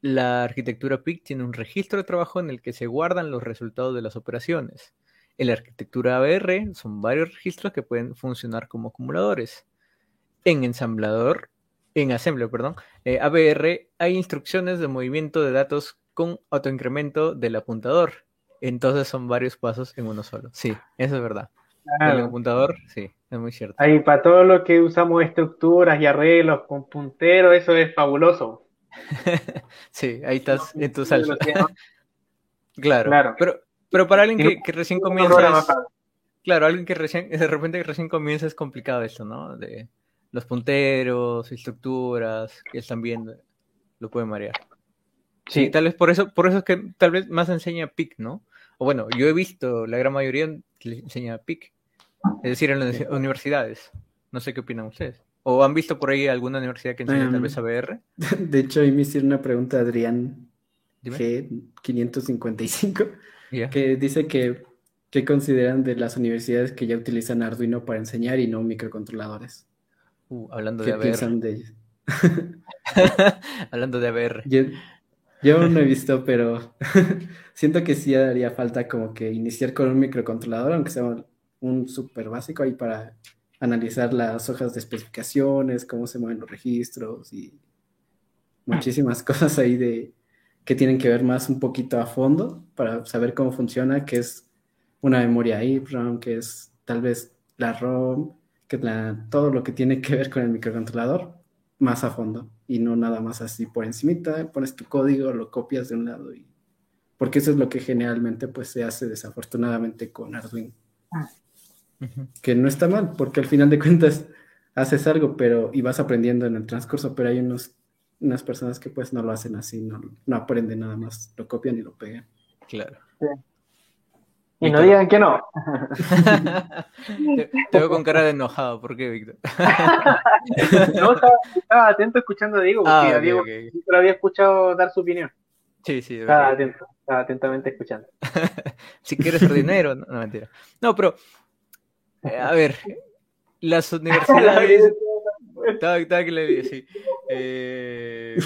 La arquitectura PIC tiene un registro de trabajo en el que se guardan los resultados de las operaciones. En la arquitectura ABR son varios registros que pueden funcionar como acumuladores. En ensamblador, en assembler, perdón, eh, ABR hay instrucciones de movimiento de datos con autoincremento del apuntador. Entonces son varios pasos en uno solo. Sí, eso es verdad. El Claro. apuntador, sí, es muy cierto. Ahí para todo lo que usamos estructuras y arreglos con punteros, eso es fabuloso. Sí, ahí estás en tu Sí, salsa. que- Claro, Claro. Pero, pero para alguien que, que recién comienza, es- claro, alguien que recién, de repente recién comienza es complicado esto, ¿no? De, los punteros, estructuras que están viendo, lo puede marear. Sí, tal vez por eso, por eso es que tal vez más enseña PIC, ¿no? O bueno, yo he visto la gran mayoría que enseña PIC, es decir, en las universidades. No sé qué opinan ustedes. ¿O han visto por ahí alguna universidad que enseña tal vez Em, ABR? De hecho, ahí me hicieron una pregunta Adrián Dime. G555, Ya. que dice que ¿qué consideran de las universidades que ya utilizan Arduino para enseñar y no microcontroladores? Uh, hablando de ¿Qué ABR. piensan de ellos? hablando de ABR. Yo, yo no he visto, pero siento que sí haría falta como que iniciar con un microcontrolador, aunque sea un súper básico ahí para analizar las hojas de especificaciones, cómo se mueven los registros y muchísimas cosas ahí de que tienen que ver más un poquito a fondo para saber cómo funciona, que es una memoria EEPROM, que es tal vez la ROM, que la- todo lo que tiene que ver con el microcontrolador más a fondo y no nada más así por encimita, pones tu código, lo copias de un lado y porque eso es lo que generalmente pues se hace desafortunadamente con Arduino, Ujú. que no está mal, porque al final de cuentas haces algo, pero y vas aprendiendo en el transcurso, pero hay unos unas personas que pues no lo hacen así, no, no aprenden nada más, lo copian y lo pegan. Claro. Y no digan que no. te, te veo con cara de enojado. ¿Por qué, Víctor? No, estaba, estaba atento escuchando a Diego, porque Ah, a Diego ok. sí lo había escuchado dar su opinión. Sí, sí, de Estaba atento, estaba atentamente escuchando. Si quieres ser dinero, no, no, mentira. No, pero, eh, a ver, las universidades. Estaba, estaba que le vi, sí. Eh,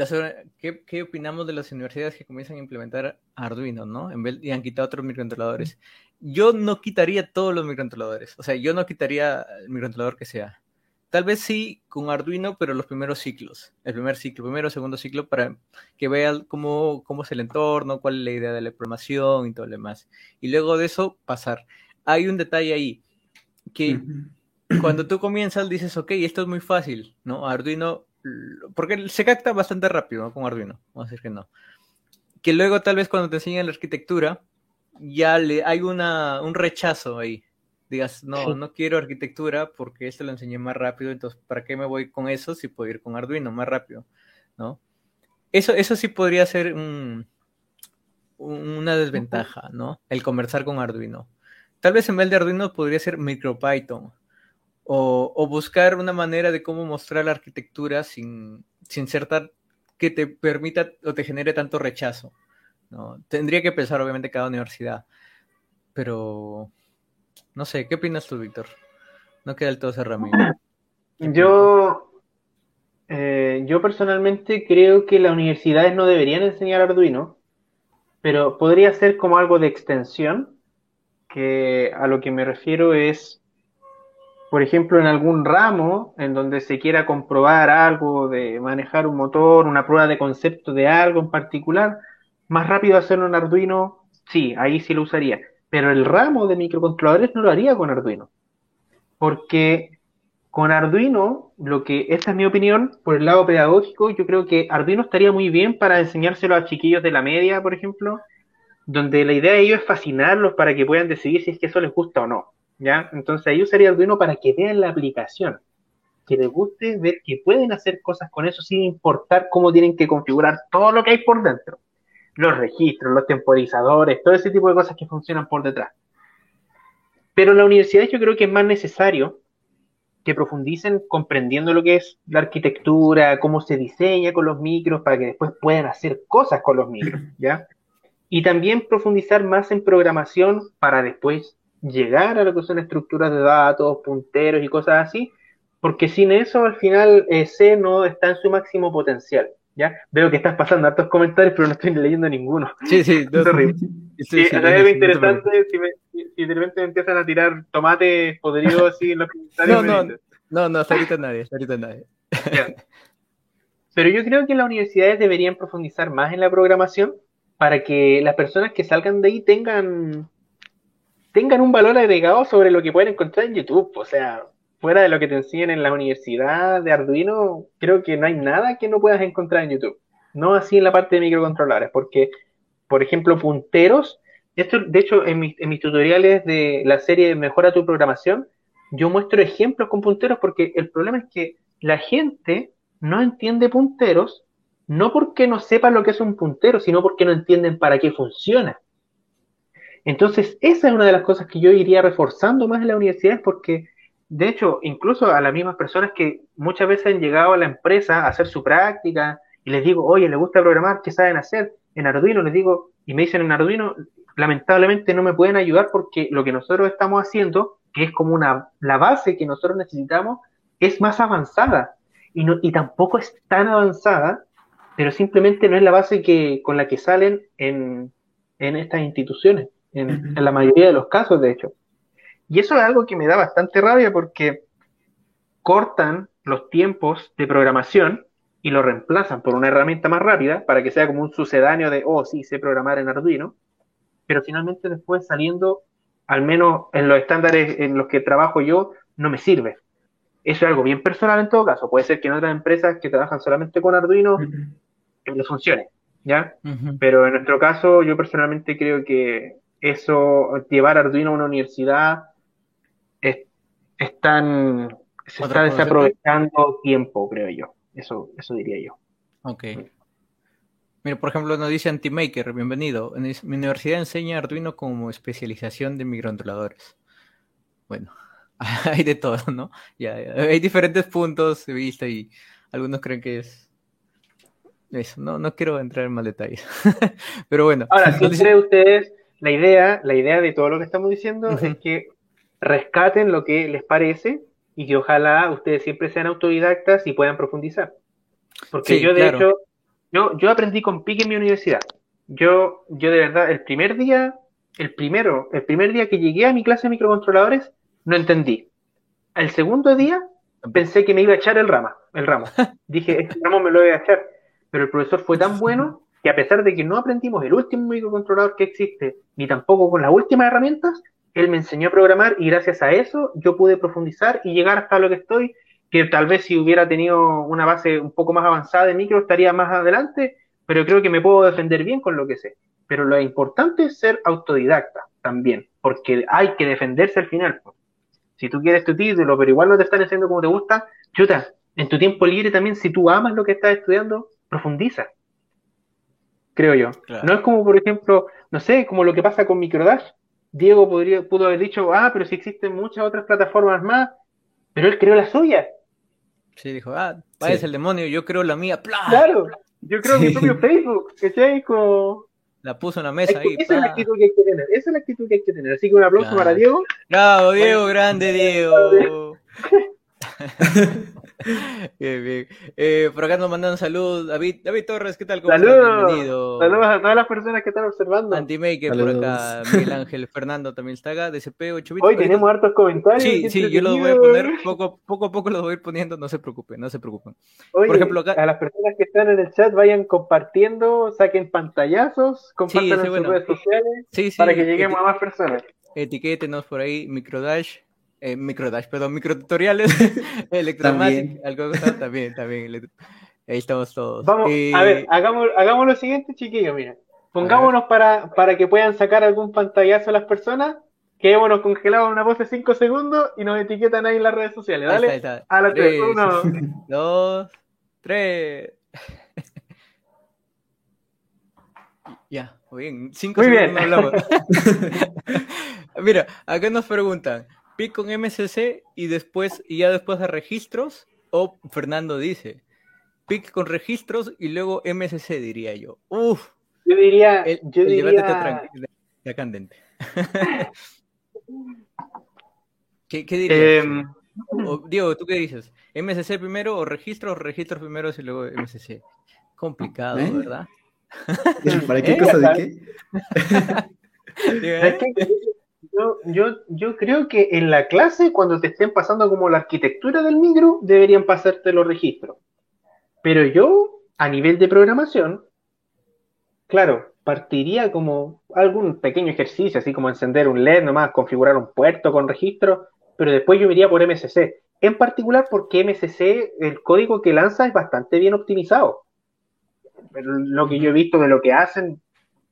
las- ¿qué, qué opinamos de las universidades que comienzan a implementar Arduino, ¿no? En vez, y han quitado otros microcontroladores. Yo no quitaría todos los microcontroladores. O sea, yo no quitaría el microcontrolador que sea. Tal vez sí con Arduino, pero los primeros ciclos. El primer ciclo, primero, segundo ciclo, para que vean cómo, cómo es el entorno, cuál es la idea de la programación y todo lo demás. Y luego de eso, pasar. Hay un detalle ahí, que cuando tú comienzas dices, ok, esto es muy fácil, ¿no? Arduino, porque se capta bastante rápido, ¿no? Con Arduino, vamos a decir que no. Que luego tal vez cuando te enseñan la arquitectura, ya le hay una, un rechazo ahí. Digas, no, no quiero arquitectura porque esto lo enseñé más rápido, entonces, ¿para qué me voy con eso si puedo ir con Arduino más rápido? ¿No? Eso, eso sí podría ser un- una desventaja, ¿no? El conversar con Arduino. Tal vez en vez de Arduino podría ser MicroPython. O, buscar una manera de cómo mostrar la arquitectura sin, sin ser tan que te permita o te genere tanto rechazo. ¿no? Tendría que pensar, obviamente, cada universidad. Pero no sé, ¿qué opinas tú, Víctor? No queda del todo cerrado. Yo, eh, yo personalmente creo que las universidades no deberían enseñar Arduino, pero podría ser como algo de extensión, que a lo que me refiero es, por ejemplo, en algún ramo en donde se quiera comprobar algo de manejar un motor, una prueba de concepto de algo en particular, más rápido hacerlo en Arduino, sí, ahí sí lo usaría, pero el ramo de microcontroladores no lo haría con Arduino, porque con Arduino, lo que, esta es mi opinión, por el lado pedagógico, yo creo que Arduino estaría muy bien para enseñárselo a chiquillos de la media, por ejemplo, donde la idea de ellos es fascinarlos para que puedan decidir si es que eso les gusta o no, ¿ya? Entonces ahí usaría Arduino para que vean la aplicación, que les guste ver que pueden hacer cosas con eso sin importar cómo tienen que configurar todo lo que hay por dentro, los registros, los temporizadores, todo ese tipo de cosas que funcionan por detrás. Pero en la universidad yo creo que es más necesario que profundicen comprendiendo lo que es la arquitectura, cómo se diseña con los micros, para que después puedan hacer cosas con los micros, ¿ya? Y también profundizar más en programación para después llegar a lo que son estructuras de datos, punteros y cosas así, porque sin eso al final eh, C no está en su máximo potencial, ¿ya? Veo que estás pasando hartos comentarios, pero no estoy leyendo ninguno. Sí, sí, Es estoy- Sí, sí, te interesante si, me- si- de repente me empiezan a tirar tomates podridos así en los comentarios. No, no. No, no, hasta ahorita nadie, hasta ahorita nadie. Pero yo creo que las universidades deberían profundizar más en la programación para que las personas que salgan de ahí tengan, tengan un valor agregado sobre lo que pueden encontrar en YouTube. O sea, fuera de lo que te enseñan en la universidad de Arduino, creo que no hay nada que no puedas encontrar en YouTube. No así en la parte de microcontroladores, porque, por ejemplo, punteros, esto, de hecho, en mis, en mis tutoriales de la serie Mejora tu programación, yo muestro ejemplos con punteros porque el problema es que la gente no entiende punteros, no porque no sepa lo que es un puntero, sino porque no entienden para qué funciona. Entonces, esa es una de las cosas que yo iría reforzando más en la universidad, porque, de hecho, incluso a las mismas personas que muchas veces han llegado a la empresa a hacer su práctica y les digo, oye, ¿les gusta programar? ¿Qué saben hacer? En Arduino les digo, y me dicen en Arduino, lamentablemente no me pueden ayudar porque lo que nosotros estamos haciendo, que es como una, la base que nosotros necesitamos, es más avanzada. Y, no, y tampoco es tan avanzada, pero simplemente no es la base que, con la que salen en, en estas instituciones en, la mayoría de los casos, de hecho. Y eso es algo que me da bastante rabia porque cortan los tiempos de programación y lo reemplazan por una herramienta más rápida para que sea como un sucedáneo de, oh, sí, sé programar en Arduino, pero finalmente después saliendo, al menos en los estándares en los que trabajo yo, no me sirve. Eso es algo bien personal en todo caso. Puede ser que en otras empresas que trabajan solamente con Arduino les funcione, ¿ya? Pero en nuestro caso, yo personalmente creo que eso, llevar Arduino a una universidad, es, están, se está desaprovechando tiempo, creo yo. Eso, eso diría yo. Ok. Mira, por ejemplo, nos dice Antimaker, bienvenido. En mi universidad enseña Arduino como especialización de microcontroladores. Bueno, hay de todo, ¿no? Ya, hay diferentes puntos de vista y algunos creen que es eso. No, no quiero entrar en más detalles. Pero bueno. Ahora, si creen ustedes la idea, la idea de todo lo que estamos diciendo es que rescaten lo que les parece y que ojalá ustedes siempre sean autodidactas y puedan profundizar. Porque yo, de hecho, yo, yo aprendí con PIC en mi universidad. Yo, yo de verdad, el primer día, el primero, el primer día que llegué a mi clase de microcontroladores, no entendí. El segundo día pensé que me iba a echar el rama, el ramo. Dije, este ramo me lo voy a echar. Pero el profesor fue tan bueno que a pesar de que no aprendimos el último microcontrolador que existe, ni tampoco con las últimas herramientas, él me enseñó a programar y gracias a eso yo pude profundizar y llegar hasta lo que estoy, que tal vez si hubiera tenido una base un poco más avanzada de micro estaría más adelante, pero creo que me puedo defender bien con lo que sé. Pero lo importante es ser autodidacta también, porque hay que defenderse al final. Si tú quieres tu título, pero igual no te están haciendo como te gusta, chuta, en tu tiempo libre también, si tú amas lo que estás estudiando, profundiza creo yo. No es como, por ejemplo, no sé, como lo que pasa con Microdash. Diego podría, pudo haber dicho, ah, pero si existen muchas otras plataformas más, pero él creó la suya. Sí, dijo, ah, es el demonio, yo creo la mía. Claro, yo creo mi propio Facebook, ¿cachai? Como... La puso en la mesa ahí. Esa es la actitud que hay que tener, esa es la actitud que hay que tener. Así que un aplauso para Diego. Bravo, Diego, grande Diego. bien, bien. Eh, por acá nos mandan saludos. David, David Torres, ¿qué tal? Saludos. Bienvenido. Saludos a todas las personas que están observando. Antimaker por acá. Miguel Ángel Fernando también está acá. DCP 8 Hoy tenemos hartos comentarios. Sí, sí, yo los voy a poner. Poco, poco a poco los voy a ir poniendo. No se preocupen, no se preocupen. por ejemplo, acá... a las personas que están en el chat vayan compartiendo, saquen pantallazos, compartan en sus redes sociales para que lleguemos a más personas. Etiquétenos por ahí, Microdash eh, microdash, perdón, microtutoriales, Electromatic, algo también, también. Ahí estamos todos. Vamos, a ver, hagamos, hagamos lo siguiente, chiquillos, mira. Pongámonos para, para que puedan sacar algún pantallazo a las personas, quedémonos congelados una voz de 5 segundos y nos etiquetan ahí en las redes sociales. Dale. A la 3, 1, 2, 3. Ya, muy bien. 5 segundos bien. hablamos. Mira, acá nos preguntan, PIC con MCC y después, y ya después de registros, o Fernando dice, PIC con registros y luego MCC, diría yo. Uf. Yo diría, yo diría... ya candente. ¿Qué, qué dirías? Em, Diego, ¿tú qué dices? ¿MCC primero o registros? Registros primero y luego MCC. Complicado, ¿Eh? ¿verdad? ¿Para qué ¿Eh? cosa de qué? yo, yo, creo que en la clase, cuando te estén pasando como la arquitectura del micro, deberían pasarte los registros. Pero yo, a nivel de programación, claro, partiría como algún pequeño ejercicio, así como encender un LED nomás, configurar un puerto con registro, pero después yo iría por MSC. En particular porque MSC, el código que lanza es bastante bien optimizado. Lo que yo he visto de lo que hacen,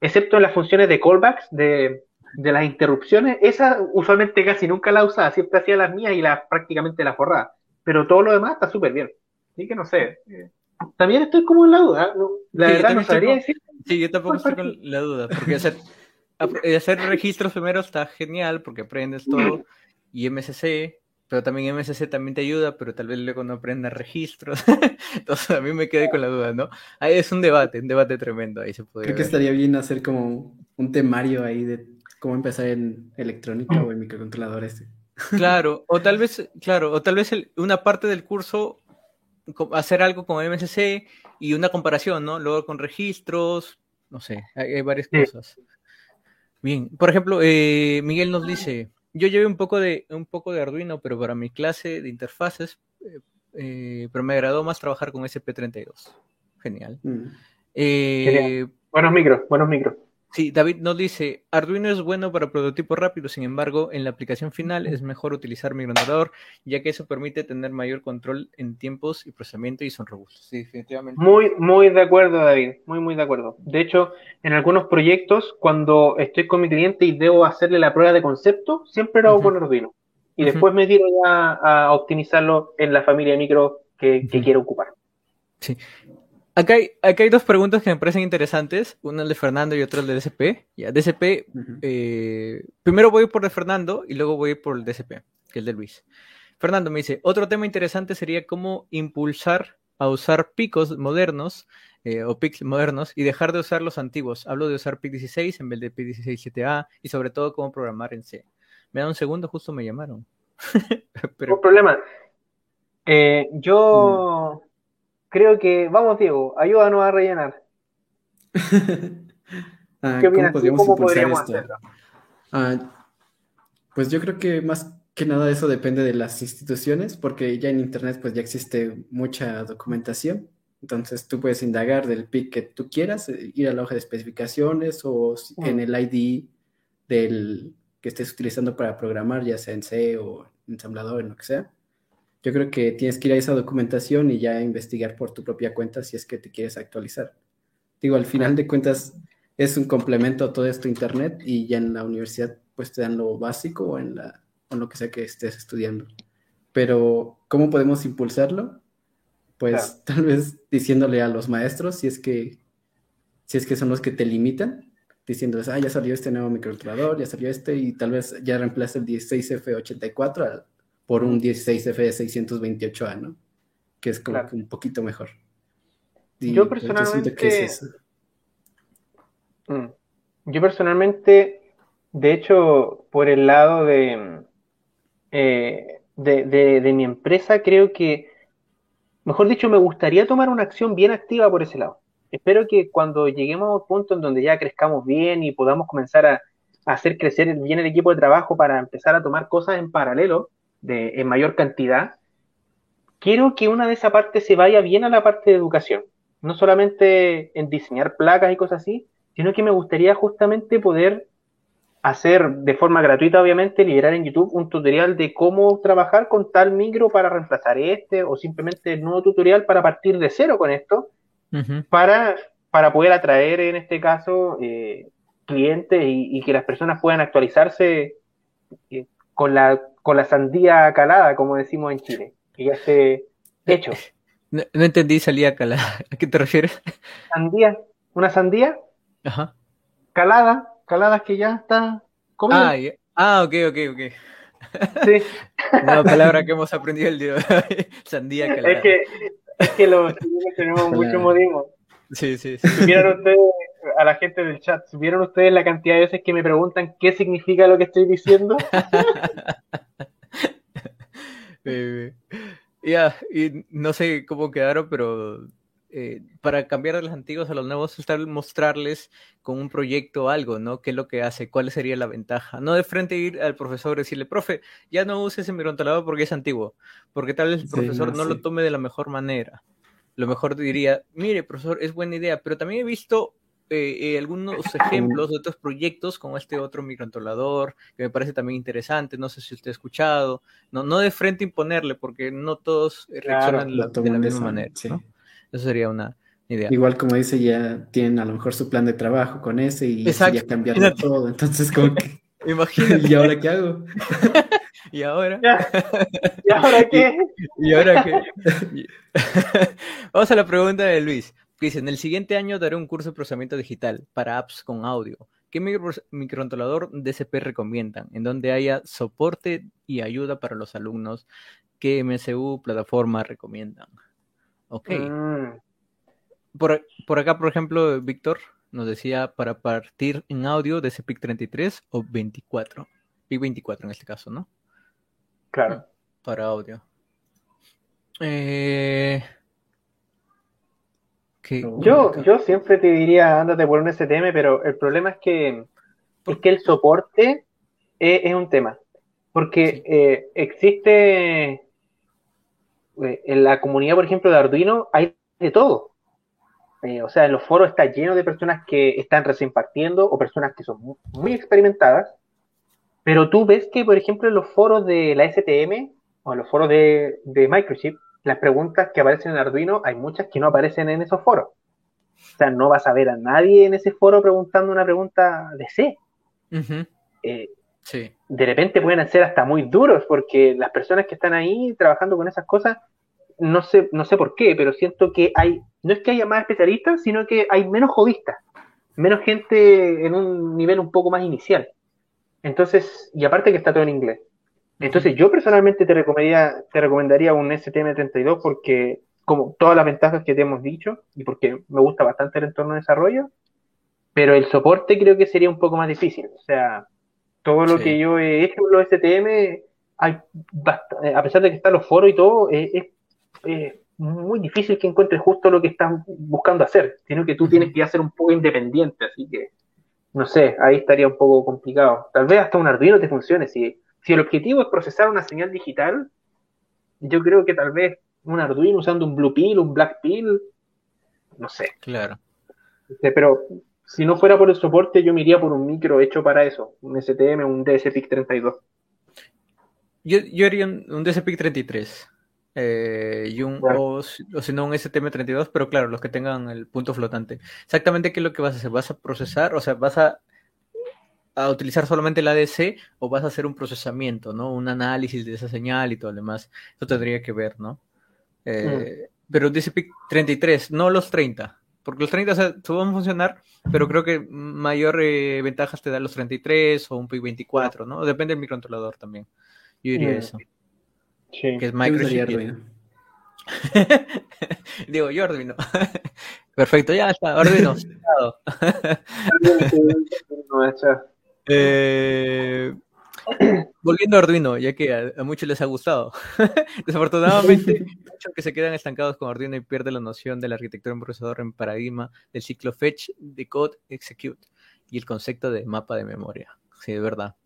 excepto en las funciones de callbacks, de de las interrupciones, esa usualmente casi nunca la usaba, siempre hacía las mías y las prácticamente las borraba. Pero todo lo demás está súper bien. Así que no sé. eh, También estoy como en la duda. La Sí, verdad no sabría como- decir. Sí, yo tampoco estoy con la duda, porque hacer, eh, hacer registros primero está genial, porque aprendes todo, y MSC, pero también MSC también te ayuda, pero tal vez luego no aprendas registros. Entonces a mí me quedé con la duda, ¿no? Ahí es un debate, un debate tremendo, ahí se puede Creo que ver. estaría bien hacer como un temario ahí de cómo empezar en electrónica o en microcontrolador este. Claro, o tal vez, claro, o tal vez el- una parte del curso hacer algo con MSC y una comparación, ¿no? Luego con registros, no sé, hay, hay varias Sí. cosas. Bien, por ejemplo, eh, Miguel nos dice, yo llevé un poco de un poco de Arduino, pero para mi clase de interfaces, eh, eh, pero me agradó más trabajar con SP32. Genial. Mm. Eh, Genial. Buenos micros, buenos micros. Sí, David nos dice, Arduino es bueno para prototipos rápidos, sin embargo, en la aplicación final es mejor utilizar microcontrolador, ya que eso permite tener mayor control en tiempos y procesamiento y son robustos. Sí, definitivamente. Muy, muy de acuerdo, David. Muy, muy de acuerdo. De hecho, en algunos proyectos, cuando estoy con mi cliente y debo hacerle la prueba de concepto, siempre lo hago con Arduino. Y después me tiro ya a optimizarlo en la familia de micros que, quiero ocupar. Acá hay, acá hay dos preguntas que me parecen interesantes, una es de Fernando y otra es de DCP. Ya, DCP, Ujú. eh, primero voy por el de Fernando y luego voy por el DCP, que es de Luis. Fernando me dice, otro tema interesante sería cómo impulsar a usar picos modernos eh, o PICs modernos y dejar de usar los antiguos. Hablo de usar PIC 16 en vez de PIC 16 7A y sobre todo cómo programar en C. Me da un segundo, justo me llamaron. No Pero problema. Eh, yo creo que, vamos, Diego, ayúdanos a rellenar. Ah, ¿Qué ¿cómo opinas podríamos ¿Cómo podríamos esto? hacerlo? Ah, pues yo creo que más que nada eso depende de las instituciones, porque ya en Internet pues ya existe mucha documentación. Entonces tú puedes indagar del PIC que tú quieras, eh, ir a la hoja de especificaciones o si- en Mm. el ID del que estés utilizando para programar, ya sea en C o en ensamblador, en lo que sea. Yo creo que tienes que ir a esa documentación y ya investigar por tu propia cuenta si es que te quieres actualizar. Digo, al final de cuentas es un complemento a todo esto Internet y ya en la universidad pues te dan lo básico o en la, o en lo que sea que estés estudiando. Pero, ¿cómo podemos impulsarlo? Pues tal vez diciéndole a los maestros si es que, si es que son los que te limitan, diciéndoles, ah, ya salió este nuevo microcontrolador, ya salió este, y tal vez ya reemplaza el 16F84 al- por un 16F628A, ¿no? Que es como Claro. que un poquito mejor. Y, Yo pues, siento que es personalmente- eso. Mm. Yo personalmente, de hecho, por el lado de, eh, de, de- de mi empresa, creo que, mejor dicho, me gustaría tomar una acción bien activa por ese lado. Espero que cuando lleguemos a un punto en donde ya crezcamos bien y podamos comenzar a, a hacer crecer bien el equipo de trabajo para empezar a tomar cosas en paralelo, de, en mayor cantidad, quiero que una de esa parte se vaya bien a la parte de educación. No solamente en diseñar placas y cosas así, sino que me gustaría justamente poder hacer de forma gratuita, obviamente, liberar en YouTube un tutorial de cómo trabajar con tal micro para reemplazar este, o simplemente el nuevo tutorial para partir de cero con esto, para, para poder atraer, en este caso, eh, clientes y, y que las personas puedan actualizarse eh, con la, con la sandía calada, como decimos en Chile, que ya esté hecho. no, no entendí, salía calada. ¿A qué te refieres? Sandía, una sandía Ajá. calada, caladas que ya está comida. Ah. Ah, ok, ok, ok. Sí. Nueva palabra que hemos aprendido el día de hoy. Sandía calada. Es que, es que los chilenos tenemos mucho modismo. Sí, sí, sí. Ustedes, a la gente del chat, ¿supieron ustedes la cantidad de veces que me preguntan qué significa lo que estoy diciendo? Eh, ya, y no sé cómo quedaron, pero eh, para cambiar de los antiguos a los nuevos, es tal mostrarles con un proyecto algo, ¿no? ¿Qué es lo que hace? ¿Cuál sería la ventaja? No de frente ir al profesor y decirle, profe, ya no uses ese microcontrolador porque es antiguo, porque tal vez el Sí, profesor no, lo tome de la mejor manera. Lo mejor diría, mire, profesor, es buena idea, pero también he visto eh, eh, algunos ejemplos de otros proyectos con este otro microcontrolador que me parece también interesante. No sé si usted ha escuchado. No, no de frente imponerle, porque no todos eh, Claro, reaccionan la- de la misma esa- manera. sí. ¿no? Eso sería una, Igual como dice, ya tienen a lo mejor su plan de trabajo con ese y ya cambiaron todo. Entonces, como que. Imagínate. ¿Y ahora qué hago? ¿Y ahora? ¿Y ahora qué? ¿Y ahora qué? Vamos a la pregunta de Luis. Dice, en el siguiente año daré un curso de procesamiento digital para apps con audio. ¿Qué microcontrolador DCP recomiendan? En donde haya soporte y ayuda para los alumnos. ¿Qué MSU plataforma recomiendan? Ok. Mm. Por, por acá, por ejemplo, Víctor nos decía para partir en audio de ese PIC 33 o 24. PIC 24 en este caso, ¿no? Claro. Para audio. Eh, yo, yo siempre te diría, ándate por un STM, pero el problema es que, porque el soporte es, un tema. Porque eh, existe eh, en la comunidad, por ejemplo, de Arduino, hay de todo. Eh, o sea, en los foros está lleno de personas que están recién partiendo o personas que son muy, experimentadas. Pero tú ves que, por ejemplo, en los foros de la STM o en los foros de, de Microchip, las preguntas que aparecen en Arduino, hay muchas que no aparecen en esos foros. O sea, no vas a ver a nadie en ese foro preguntando una pregunta de C. Eh, sí. De repente pueden ser hasta muy duros porque las personas que están ahí trabajando con esas cosas, no sé, no sé por qué, pero siento que hay, no es que haya más especialistas, sino que hay menos jodistas, menos gente en un nivel un poco más inicial. Entonces, y aparte que está todo en inglés. Entonces yo personalmente te recomendaría, te recomendaría un STM32 porque como todas las ventajas que te hemos dicho y porque me gusta bastante el entorno de desarrollo, pero el soporte creo que sería un poco más difícil. O sea, todo lo que yo he hecho en los STM, hay a pesar de que están los foros y todo, es, muy difícil que encuentres justo lo que estás buscando hacer, sino que tú tienes que hacer un poco independiente, así que no sé, ahí estaría un poco complicado. Tal vez hasta un Arduino te funcione si si el objetivo es procesar una señal digital, yo creo que tal vez un Arduino usando un Blue Pill, un Black Pill, no sé. Claro. Este, pero si no fuera por el soporte, yo me iría por un micro hecho para eso, un STM, un DSPIC 32. Yo, yo haría un, DSPIC 33. Eh, y un, o, si no un STM32, pero claro, los que tengan el punto flotante. Exactamente qué es lo que vas a hacer, vas a procesar, o sea, vas a a utilizar solamente el ADC o vas a hacer un procesamiento, ¿no? Un análisis de esa señal y todo lo demás. Eso tendría que ver, ¿no? Eh, mm. Pero dice PIC 33, no los 30. Porque los 30 o sea, van a funcionar, pero creo que mayor eh, ventajas te da los 33 o un PIC 24, ¿no? Depende del microcontrolador también. Yo diría mm. eso. Sí. Que es Microchip. Digo, yo Arduino. Perfecto, ya está, Arduino. Eh, volviendo a Arduino, ya que a, muchos les ha gustado. Desafortunadamente, muchos que se quedan estancados con Arduino y pierden la noción de la arquitectura en procesador en paradigma del ciclo fetch, decode, execute y el concepto de mapa de memoria. Sí, de verdad.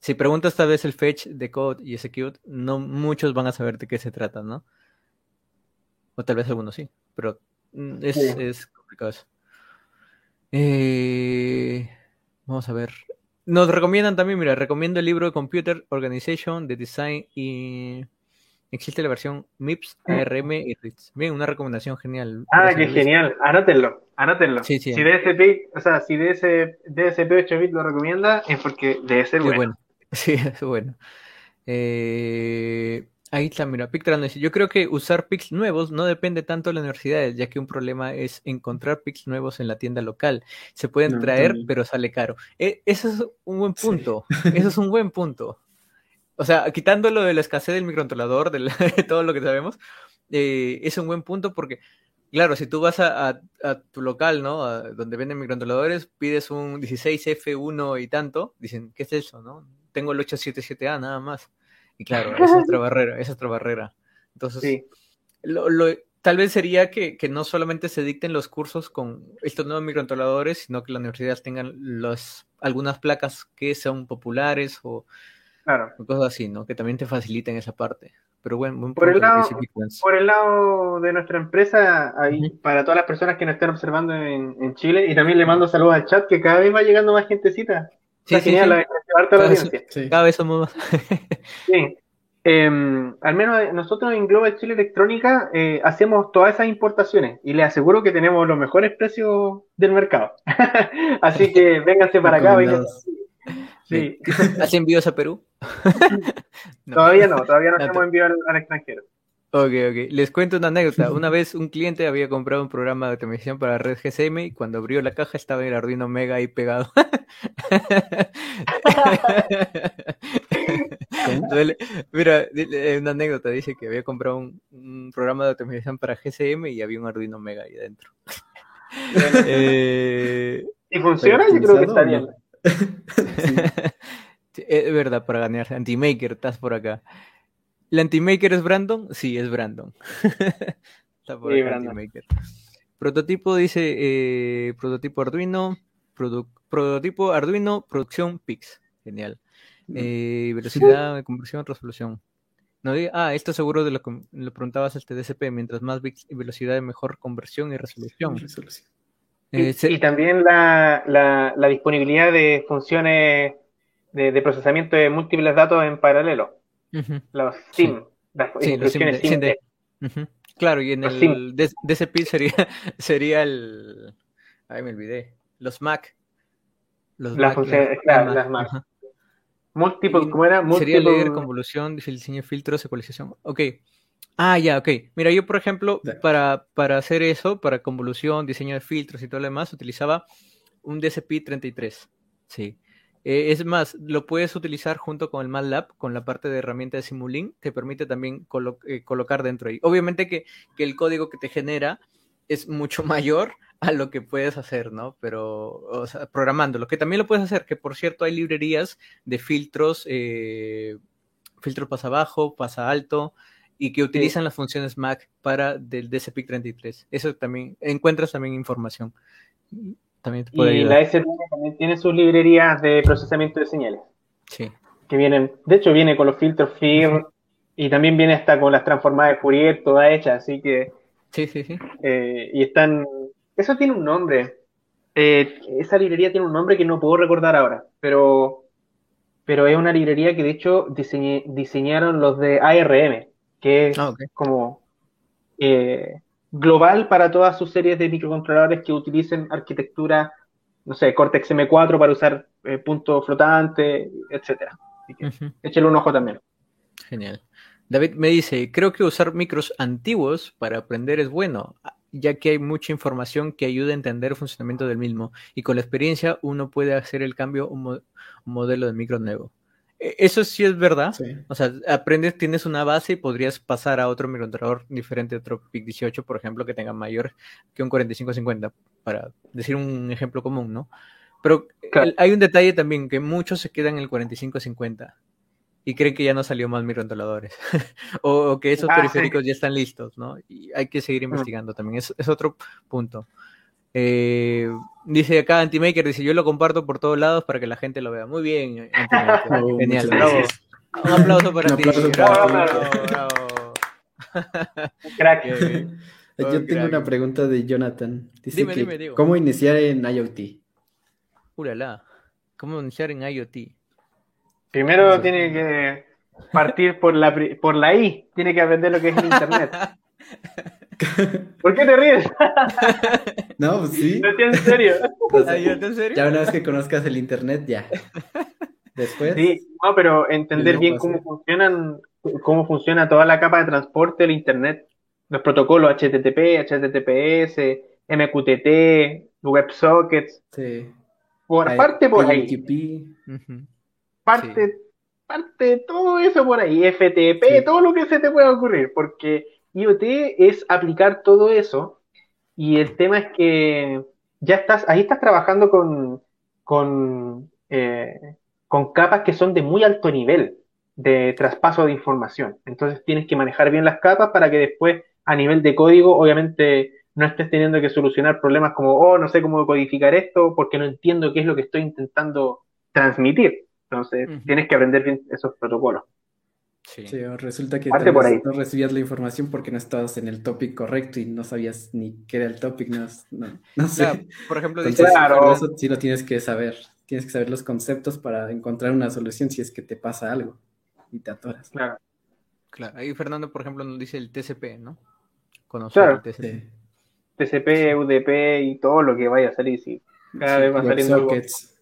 Si preguntas tal vez el fetch, decode y execute, no muchos van a saber de qué se trata, ¿no? O tal vez algunos sí, pero mm, es, es complicado eso. Eh, vamos a ver. Nos recomiendan también, mira, recomiendo el libro de Computer Organization de Design y existe la versión MIPS, ARM y RITS. Bien, una recomendación genial. Ah, qué genial. Anótenlo, anótenlo. Si DSP, o sea, si DS, DSP 8 bit lo recomienda, es porque debe ser bueno. bueno. Sí, es bueno. Eh, Ahí está, mira, Pictran dice, yo creo que usar pics nuevos no depende tanto de las universidades, ya que un problema es encontrar pics nuevos en la tienda local. Se pueden traer, pero sale caro. E, eso es un buen punto, eso es un buen punto. O sea, quitándolo de la escasez del microcontrolador, de, todo lo que sabemos, eh, es un buen punto porque, claro, si tú vas a, tu local, ¿no? donde venden microcontroladores, pides un 16F1 y tanto, dicen, ¿qué es eso, no? Tengo el 877A nada más y claro, esa es otra barrera, esa es otra barrera. Entonces, lo, tal vez sería que, no solamente se dicten los cursos con estos nuevos microcontroladores, sino que las universidades tengan los, algunas placas que sean populares o, cosas así, ¿no? Que también te faciliten esa parte. Pero bueno, por, el lado, por el lado de nuestra empresa, ahí, para todas las personas que nos estén observando en, Chile, y también le mando saludos al chat, que cada vez va llegando más gentecita. Sí, genial, cada, vez, cada vez somos más. sí. em, al menos nosotros en Global Chile Electrónica eh, hacemos todas esas importaciones y les aseguro que tenemos los mejores precios del mercado. Así que vénganse para acá. Vénganse. Sí. ¿Has envíos a Perú? Todavía no, todavía no hacemos envío al extranjero. Ok, ok. Les cuento una anécdota. Una vez un cliente había comprado un programa de televisión para red GSM y cuando abrió la caja estaba el Arduino Mega ahí pegado. Mira, una anécdota dice que había comprado un, programa de automatización para GSM y había un Arduino Mega ahí dentro. eh, ¿Y funciona? Yo creo que está bien. Es verdad, para ganar. Antimaker, estás por acá. ¿El Antimaker es Brandon? Sí, es Brandon. Está por sí, Antimaker. Prototipo dice eh, prototipo Arduino, prototipo Arduino, producción PIX. Genial. Mm. Eh, velocidad de conversión, resolución. No ah, esto seguro de lo que lo preguntabas este DSP, mientras más velocidad, mejor conversión y resolución. Eh, y, también la, la, disponibilidad de funciones de, de procesamiento de múltiples datos en paralelo. Los SIM, las instrucciones SIM. Claro, y en el DCP sería, sería el. Ay, me olvidé. Los Mac. Los las funciones, claro, las Mac. Múltiple, ¿cómo era? Sería leer, convolución, diseño de filtros, ecualización. Ok. Ah, ya, ok. Mira, yo, por ejemplo, para, para hacer eso, para convolución, diseño de filtros y todo lo demás, utilizaba un DSP33. Sí. Eh, es más, lo puedes utilizar junto con el MATLAB, con la parte de herramienta de Simulink, te permite también eh, colocar dentro ahí. Obviamente que, el código que te genera es mucho mayor a lo que puedes hacer, ¿no? Pero, o sea, programando, lo que también lo puedes hacer, que por cierto hay librerías de filtros, eh, filtro pasa abajo, pasa alto, y que utilizan las funciones Mac para del DCP33. Eso también, encuentras también información y la STM también tiene sus librerías de procesamiento de señales. Sí. Que vienen, de hecho viene con los filtros FIR y también viene hasta con las transformadas de Fourier, toda hecha, así que... Sí, sí, sí. Eh, y están... Eso tiene un nombre. Eh, esa librería tiene un nombre que no puedo recordar ahora, pero, pero es una librería que de hecho diseñaron los de ARM, que es ah, como... Eh, global para todas sus series de microcontroladores que utilicen arquitectura, no sé, Cortex M4 para usar eh, punto flotante, etcétera. Échale un ojo también. Genial. David me dice, creo que usar micros antiguos para aprender es bueno, ya que hay mucha información que ayuda a entender el funcionamiento del mismo y con la experiencia uno puede hacer el cambio a un modelo de micro nuevo. E, eso sí es verdad. O sea, aprendes, tienes una base y podrías pasar a otro microcontrolador diferente, otro PIC 18, por ejemplo, que tenga mayor que un 4550, para decir un ejemplo común, ¿no? Pero hay un detalle también, que muchos se quedan en el 4550 y creen que ya no salió más microcontroladores o, que esos ah, periféricos ya están listos, ¿no? Y hay que seguir investigando también, es, es otro punto. Eh, dice acá Antimaker, dice yo lo comparto por todos lados para que la gente lo vea. Muy bien, oh, Genial, bravo. Un aplauso para ti. Crack. Yo tengo una pregunta de Jonathan. Dice que, ¿Cómo iniciar en IoT? Ulala. ¿Cómo iniciar en IoT? Primero tiene que partir por la, por la I. Tiene que aprender lo que es el Internet. ¿Por qué te ríes? No, pues sí. No en serio. ¿En serio? Ya una vez que conozcas el internet, ya. Después. Sí, no, pero entender bien cómo funcionan, cómo funciona toda la capa de transporte del internet. Los protocolos HTTP, HTTPS, MQTT, WebSockets. Sí. Por parte por ahí. Parte, parte todo eso por ahí. FTP, todo lo que se te pueda ocurrir. Porque IoT es aplicar todo eso y el tema es que ya estás, ahí estás trabajando con, con, eh, con capas que son de muy alto nivel de traspaso de información. Entonces tienes que manejar bien las capas para que después a nivel de código obviamente no estés teniendo que solucionar problemas como, oh, no sé cómo codificar esto porque no entiendo qué es lo que estoy intentando transmitir. Entonces tienes que aprender bien esos protocolos. Sí. resulta que no recibías la información porque no estabas en el topic correcto y no sabías ni qué era el topic, no, no, sé. por ejemplo, claro. eso sí lo tienes que saber. Tienes que saber los conceptos para encontrar una solución si es que te pasa algo y te atoras. Claro. Claro, ahí Fernando, por ejemplo, nos dice el TCP, ¿no? Conocer Claro. el TCP. UDP y todo lo que vaya a salir. Sí. Cada vez va saliendo algo. WebSockets.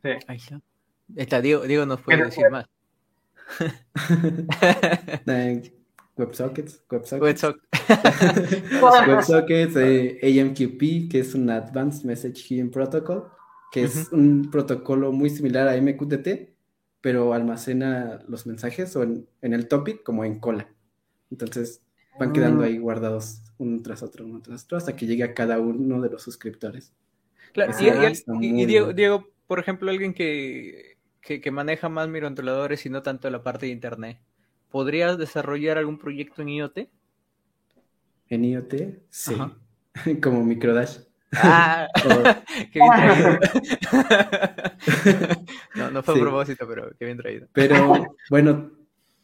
Sí. Ahí está. Está, Diego, Diego nos puede decir más. WebSockets, WebSockets. WebSock. WebSockets, eh, AMQP, que es un Advanced Message Queuing Protocol, que es un protocolo muy similar a MQTT, pero almacena los mensajes o en, en el topic como en cola. Entonces van quedando Mm. ahí guardados uno tras otro, uno tras otro, hasta que llegue a cada uno de los suscriptores. Claro, y, y- está y- y muy Diego. Diego, por ejemplo, alguien que, que, que maneja más microcontroladores y no tanto la parte de internet, ¿podrías desarrollar algún proyecto en IoT? En IoT, sí, Ajá. como Microdash. Ah, O- qué bien traído. no, no fue Sí. a propósito, pero qué bien traído. Pero bueno,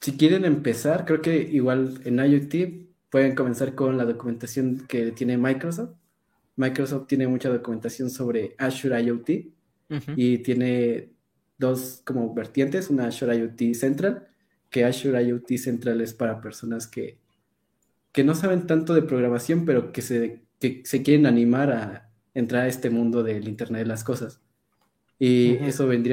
si quieren empezar, creo que igual en IoT pueden comenzar con la documentación que tiene Microsoft. Microsoft tiene mucha documentación sobre Azure IoT Ujú. y tiene dos como vertientes, una Azure IoT Central, que Azure IoT Central es para personas que, que no saben tanto de programación, pero que se, que se quieren animar a entrar a este mundo del Internet de las Cosas. Y Ujú. eso vendría